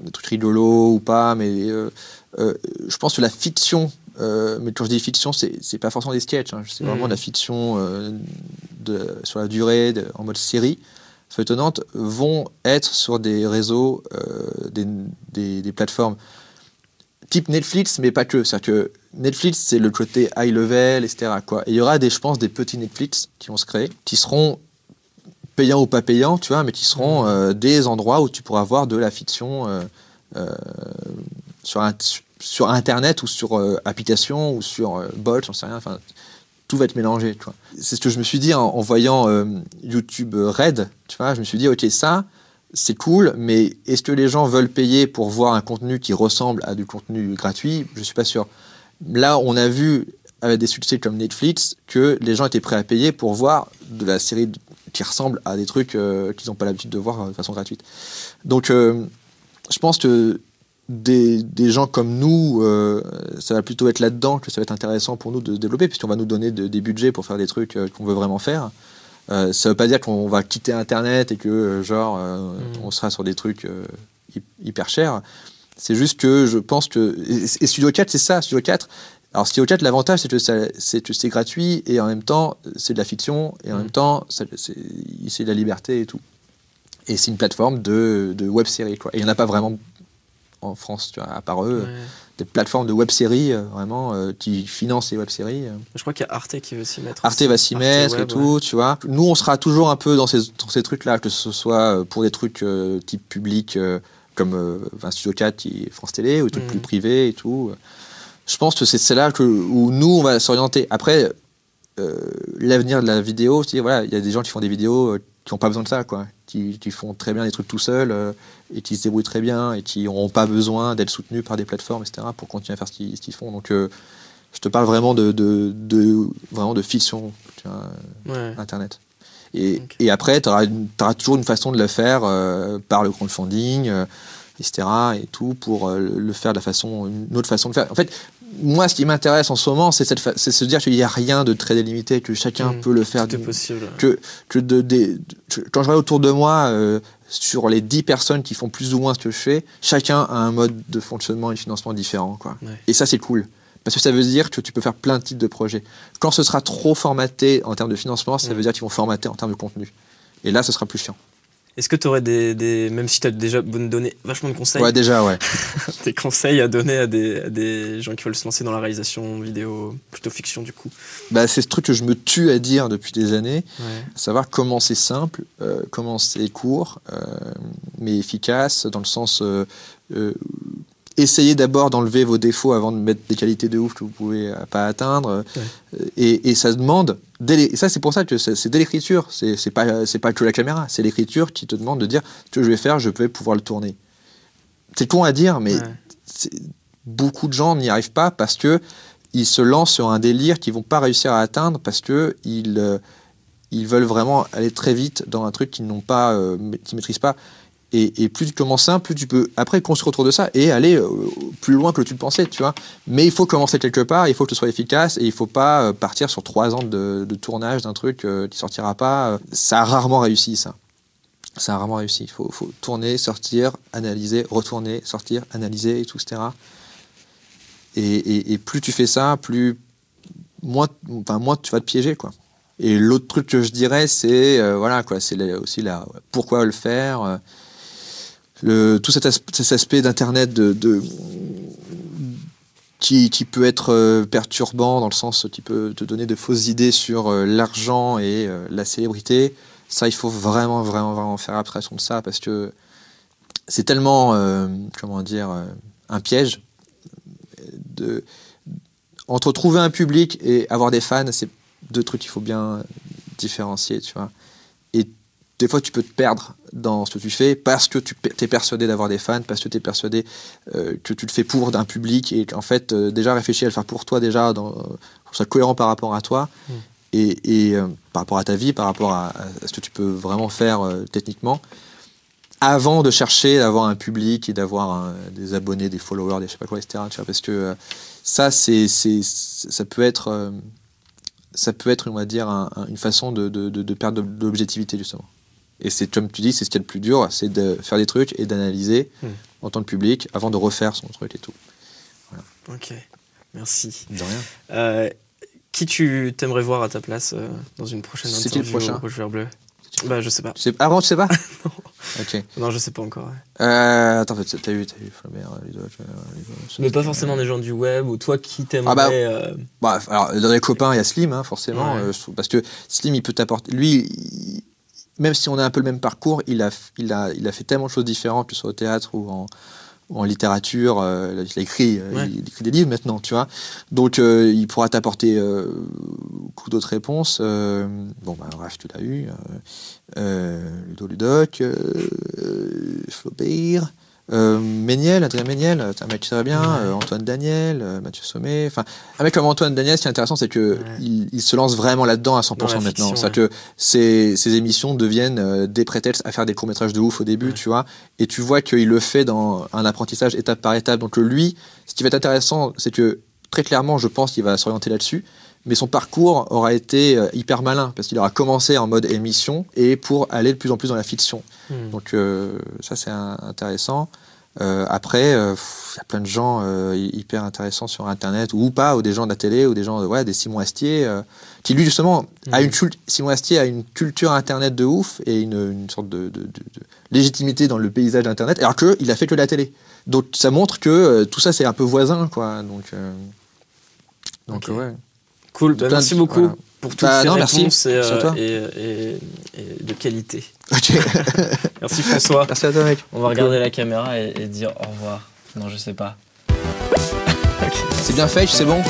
des trucs rigolos ou pas mais euh, euh, je pense que la fiction, euh, mais quand je dis fiction, c'est pas forcément des sketchs, hein, c'est vraiment Mhm. de la fiction de, sur la durée, de- en mode série, soit étonnante, vont être sur des réseaux, des, des- des plateformes type Netflix, mais pas que. C'est-à-dire que Netflix, c'est le côté high level, etc. Quoi. Et il y aura des, je pense, des petits Netflix qui vont se créer, qui seront payants ou pas payants, tu vois, mais qui seront euh, des endroits où tu pourras voir de la fiction euh, euh, sur, un- sur Internet ou sur application ou sur bot, j'en sais rien. Enfin, tout va être mélangé, tu vois. C'est ce que je me suis dit en, en voyant YouTube Red, tu vois. Je me suis dit, ok, ça, c'est cool, mais est-ce que les gens veulent payer pour voir un contenu qui ressemble à du contenu gratuit? Je suis pas sûr. Là, on a vu avec des succès comme Netflix que les gens étaient prêts à payer pour voir de la série qui ressemble à des trucs euh, qu'ils n'ont pas l'habitude de voir euh, de façon gratuite. Donc, euh, je pense que des, des gens comme nous, ça va plutôt être là-dedans que ça va être intéressant pour nous de se développer, puisqu'on va nous donner de- des budgets pour faire des trucs qu'on veut vraiment faire. Ça veut pas dire qu'on va quitter Internet et que, genre, Mm. on sera sur des trucs hy- hyper chers. C'est juste que je pense que. Et, et Studio 4, c'est ça, Studio 4. Alors, Studio 4, l'avantage, c'est que c'est que c'est gratuit et en même temps, c'est de la fiction et en Mm. même temps, c'est de la liberté et tout. Et c'est une plateforme de, de web série, quoi. Et il n'y en a pas vraiment en France, tu vois, à part eux. Ouais. Des plateformes de web série, euh, vraiment, euh, qui financent les web séries. euh. Je crois qu'il y a Arte qui veut s'y mettre. Arte aussi. va s'y mettre et tout, ouais. tu vois. Nous, on sera toujours un peu dans ces, dans ces trucs-là, que ce soit euh, pour des trucs euh, type public, comme Studio 4 qui France Télé, ou des trucs Mhm. plus privés et tout. Je pense que c'est c'est là que, où nous, on va s'orienter. Après, euh, l'avenir de la vidéo, voilà, il y a des gens qui font des vidéos euh, qui n'ont pas besoin de ça, quoi. Qui, qui font très bien des trucs tout seuls euh, et qui se débrouillent très bien et qui n'auront pas besoin d'être soutenus par des plateformes, etc., pour continuer à faire ce qu'ils font. Donc, je te parle vraiment de, de, de- vraiment de fiction, tu vois, Ouais. Internet. Et, après, tu auras, toujours une façon de le faire par le crowdfunding, etc. et tout, pour le faire de la façon, une autre façon de faire. En fait, moi, ce qui m'intéresse en ce moment, c'est se dire qu'il n'y a rien de très délimité, que chacun Mm. peut le faire. Tout est possible. que, que de, des- de- quand je regarde autour de moi, euh, sur les 10 personnes qui font plus ou moins ce que je fais, chacun a un mode de fonctionnement et de financement différent. Quoi. Ouais. Et ça, c'est cool. Parce que ça veut dire que tu peux faire plein de types de projets. Quand ce sera trop formaté en termes de financement, ça Mm. veut dire qu'ils vont formater en termes de contenu. Et là, ce sera plus chiant. Est-ce que tu aurais des, des- Même si tu as déjà donné vachement de conseils, Ouais, déjà, ouais. <laughs> des conseils à donner à des, à des gens qui veulent se lancer dans la réalisation vidéo, plutôt fiction du coup? Bah, c'est ce truc que je me tue à dire depuis des années. Ouais. à savoir comment c'est simple, euh, comment c'est court, euh, mais efficace, dans le sens euh, euh, essayez d'abord d'enlever vos défauts avant de mettre des qualités de ouf que vous pouvez euh, pas atteindre, Ouais. Et, et ça demande, dès les- et ça c'est pour ça que c'est dès l'écriture, c'est pas pas que la caméra, c'est l'écriture qui te demande de dire ce que je vais faire, je vais pouvoir le tourner. C'est con à dire, mais Ouais. beaucoup de gens n'y arrivent pas parce que ils se lancent sur un délire qu'ils vont pas réussir à atteindre parce que ils, euh, ils veulent vraiment aller très vite dans un truc qu'ils n'ont pas, euh, qu'ils maîtrisent pas. Et, plus tu commences simple, plus tu peux après construire autour de ça et aller euh, plus loin que tu le pensais, tu vois. Mais il faut commencer quelque part, il faut que ce soit efficace et il faut pas euh, partir sur trois ans de, tournage d'un truc euh, qui sortira pas. Ça a rarement réussi, ça. Ça a rarement réussi. Il faut, tourner, sortir, analyser, retourner, sortir, analyser et tout, etc. Et, plus tu fais ça, plus moins, enfin, moins tu vas te piéger, quoi. Et l'autre truc que je dirais, c'est euh, voilà quoi, c'est aussi la pourquoi le faire, euh, tout cet, as- cet aspect d'internet de, qui, peut être euh, perturbant dans le sens qui peut te donner de fausses idées sur euh, l'argent et euh, la célébrité. Ça, il faut vraiment, vraiment, vraiment faire abstraction de ça parce que c'est tellement, comment dire, un piège. Entre trouver un public et avoir des fans, c'est deux trucs qu'il faut bien différencier, tu vois. Et des fois, tu peux te perdre dans ce que tu fais parce que tu es persuadé d'avoir des fans, parce que tu es persuadé euh, que tu le fais pour d'un public et qu'en fait, euh, déjà réfléchir à le faire pour toi, déjà, dans, pour que ce soit cohérent par rapport à toi Mm. et, et, euh, par rapport à ta vie, par rapport à, à ce que tu peux vraiment faire techniquement, avant de chercher d'avoir un public et d'avoir des abonnés, des followers, des je sais pas quoi, etc. Tu vois, parce que ça, c'est, ça peut être, ça peut être, on va dire, un- un- une façon de, de, de, de perdre de l'objectivité justement. Et c'est comme tu dis, c'est ce qui est le plus dur, c'est de faire des trucs et d'analyser Mm. en tant que public avant de refaire son truc et tout. Ok, merci. De rien. Euh, qui tu t'aimerais voir à ta place euh, dans une prochaine C'est qui le interview prochain Rouge Vert Bleu Bah, je sais pas. Tu sais... Ah bon, tu sais pas <laughs> Ok. Non, je sais pas encore. ouais. Euh, attends, t'as eu, t'as eu Flaubert, Mais pas forcément des gens du web ou toi qui t'aimerais. Ah bah, euh, Bah, alors, dans les copains, il y a Slim, hein, forcément. Ouais. euh, parce que Slim, il peut t'apporter. Lui, il- même si on a un peu le même parcours, il a, il a, il a fait tellement de choses différentes, que ce soit au théâtre ou en, ou en littérature. euh, il a écrit, euh, Ouais. il écrit des livres maintenant, tu vois. Donc, euh, il pourra t'apporter euh, beaucoup d'autres réponses. bon, bah, bref, tu l'as eu. Ludo Ludoc, Flaubert. Euh, Méniel, Adrien Méniel, c'est un mec qui très bien, Ouais. euh, Antoine Daniel, euh, Mathieu Sommet, enfin un mec comme Antoine Daniel, ce qui est intéressant, c'est que Ouais. il, il se lance vraiment là-dedans à 100% Dans la maintenant. C'est-à-dire que ces, ces émissions deviennent euh, des prétextes à faire des courts-métrages de ouf au début, tu vois, et tu vois qu'il le fait dans un apprentissage étape par étape. Donc lui, ce qui va être intéressant, c'est que très clairement, je pense qu'il va s'orienter là-dessus, mais son parcours aura été euh, hyper malin, parce qu'il aura commencé en mode émission et pour aller de plus en plus dans la fiction. hmm. Donc euh, ça c'est intéressant. Euh, après, euh, il y a plein de gens hy- hyper intéressants sur Internet ou pas, ou des gens de la télé, ou des gens, ouais, des Simon Astier, qui lui justement a Mhm. une Simon Astier a une culture Internet de ouf et une, une sorte de, de- de- de légitimité dans le paysage d'Internet, alors que il a fait que de la télé. Donc ça montre que tout ça c'est un peu voisin, quoi. Donc, donc ouais. Cool, bah, merci beaucoup voilà. pour toutes Bah, ces non, merci. réponses et, Merci à euh, et- et- et de qualité. <laughs> Merci François. Merci à toi, mec. On va regarder la caméra et, et dire au revoir. Non, je sais pas. <laughs> C'est bien fait, c'est bon.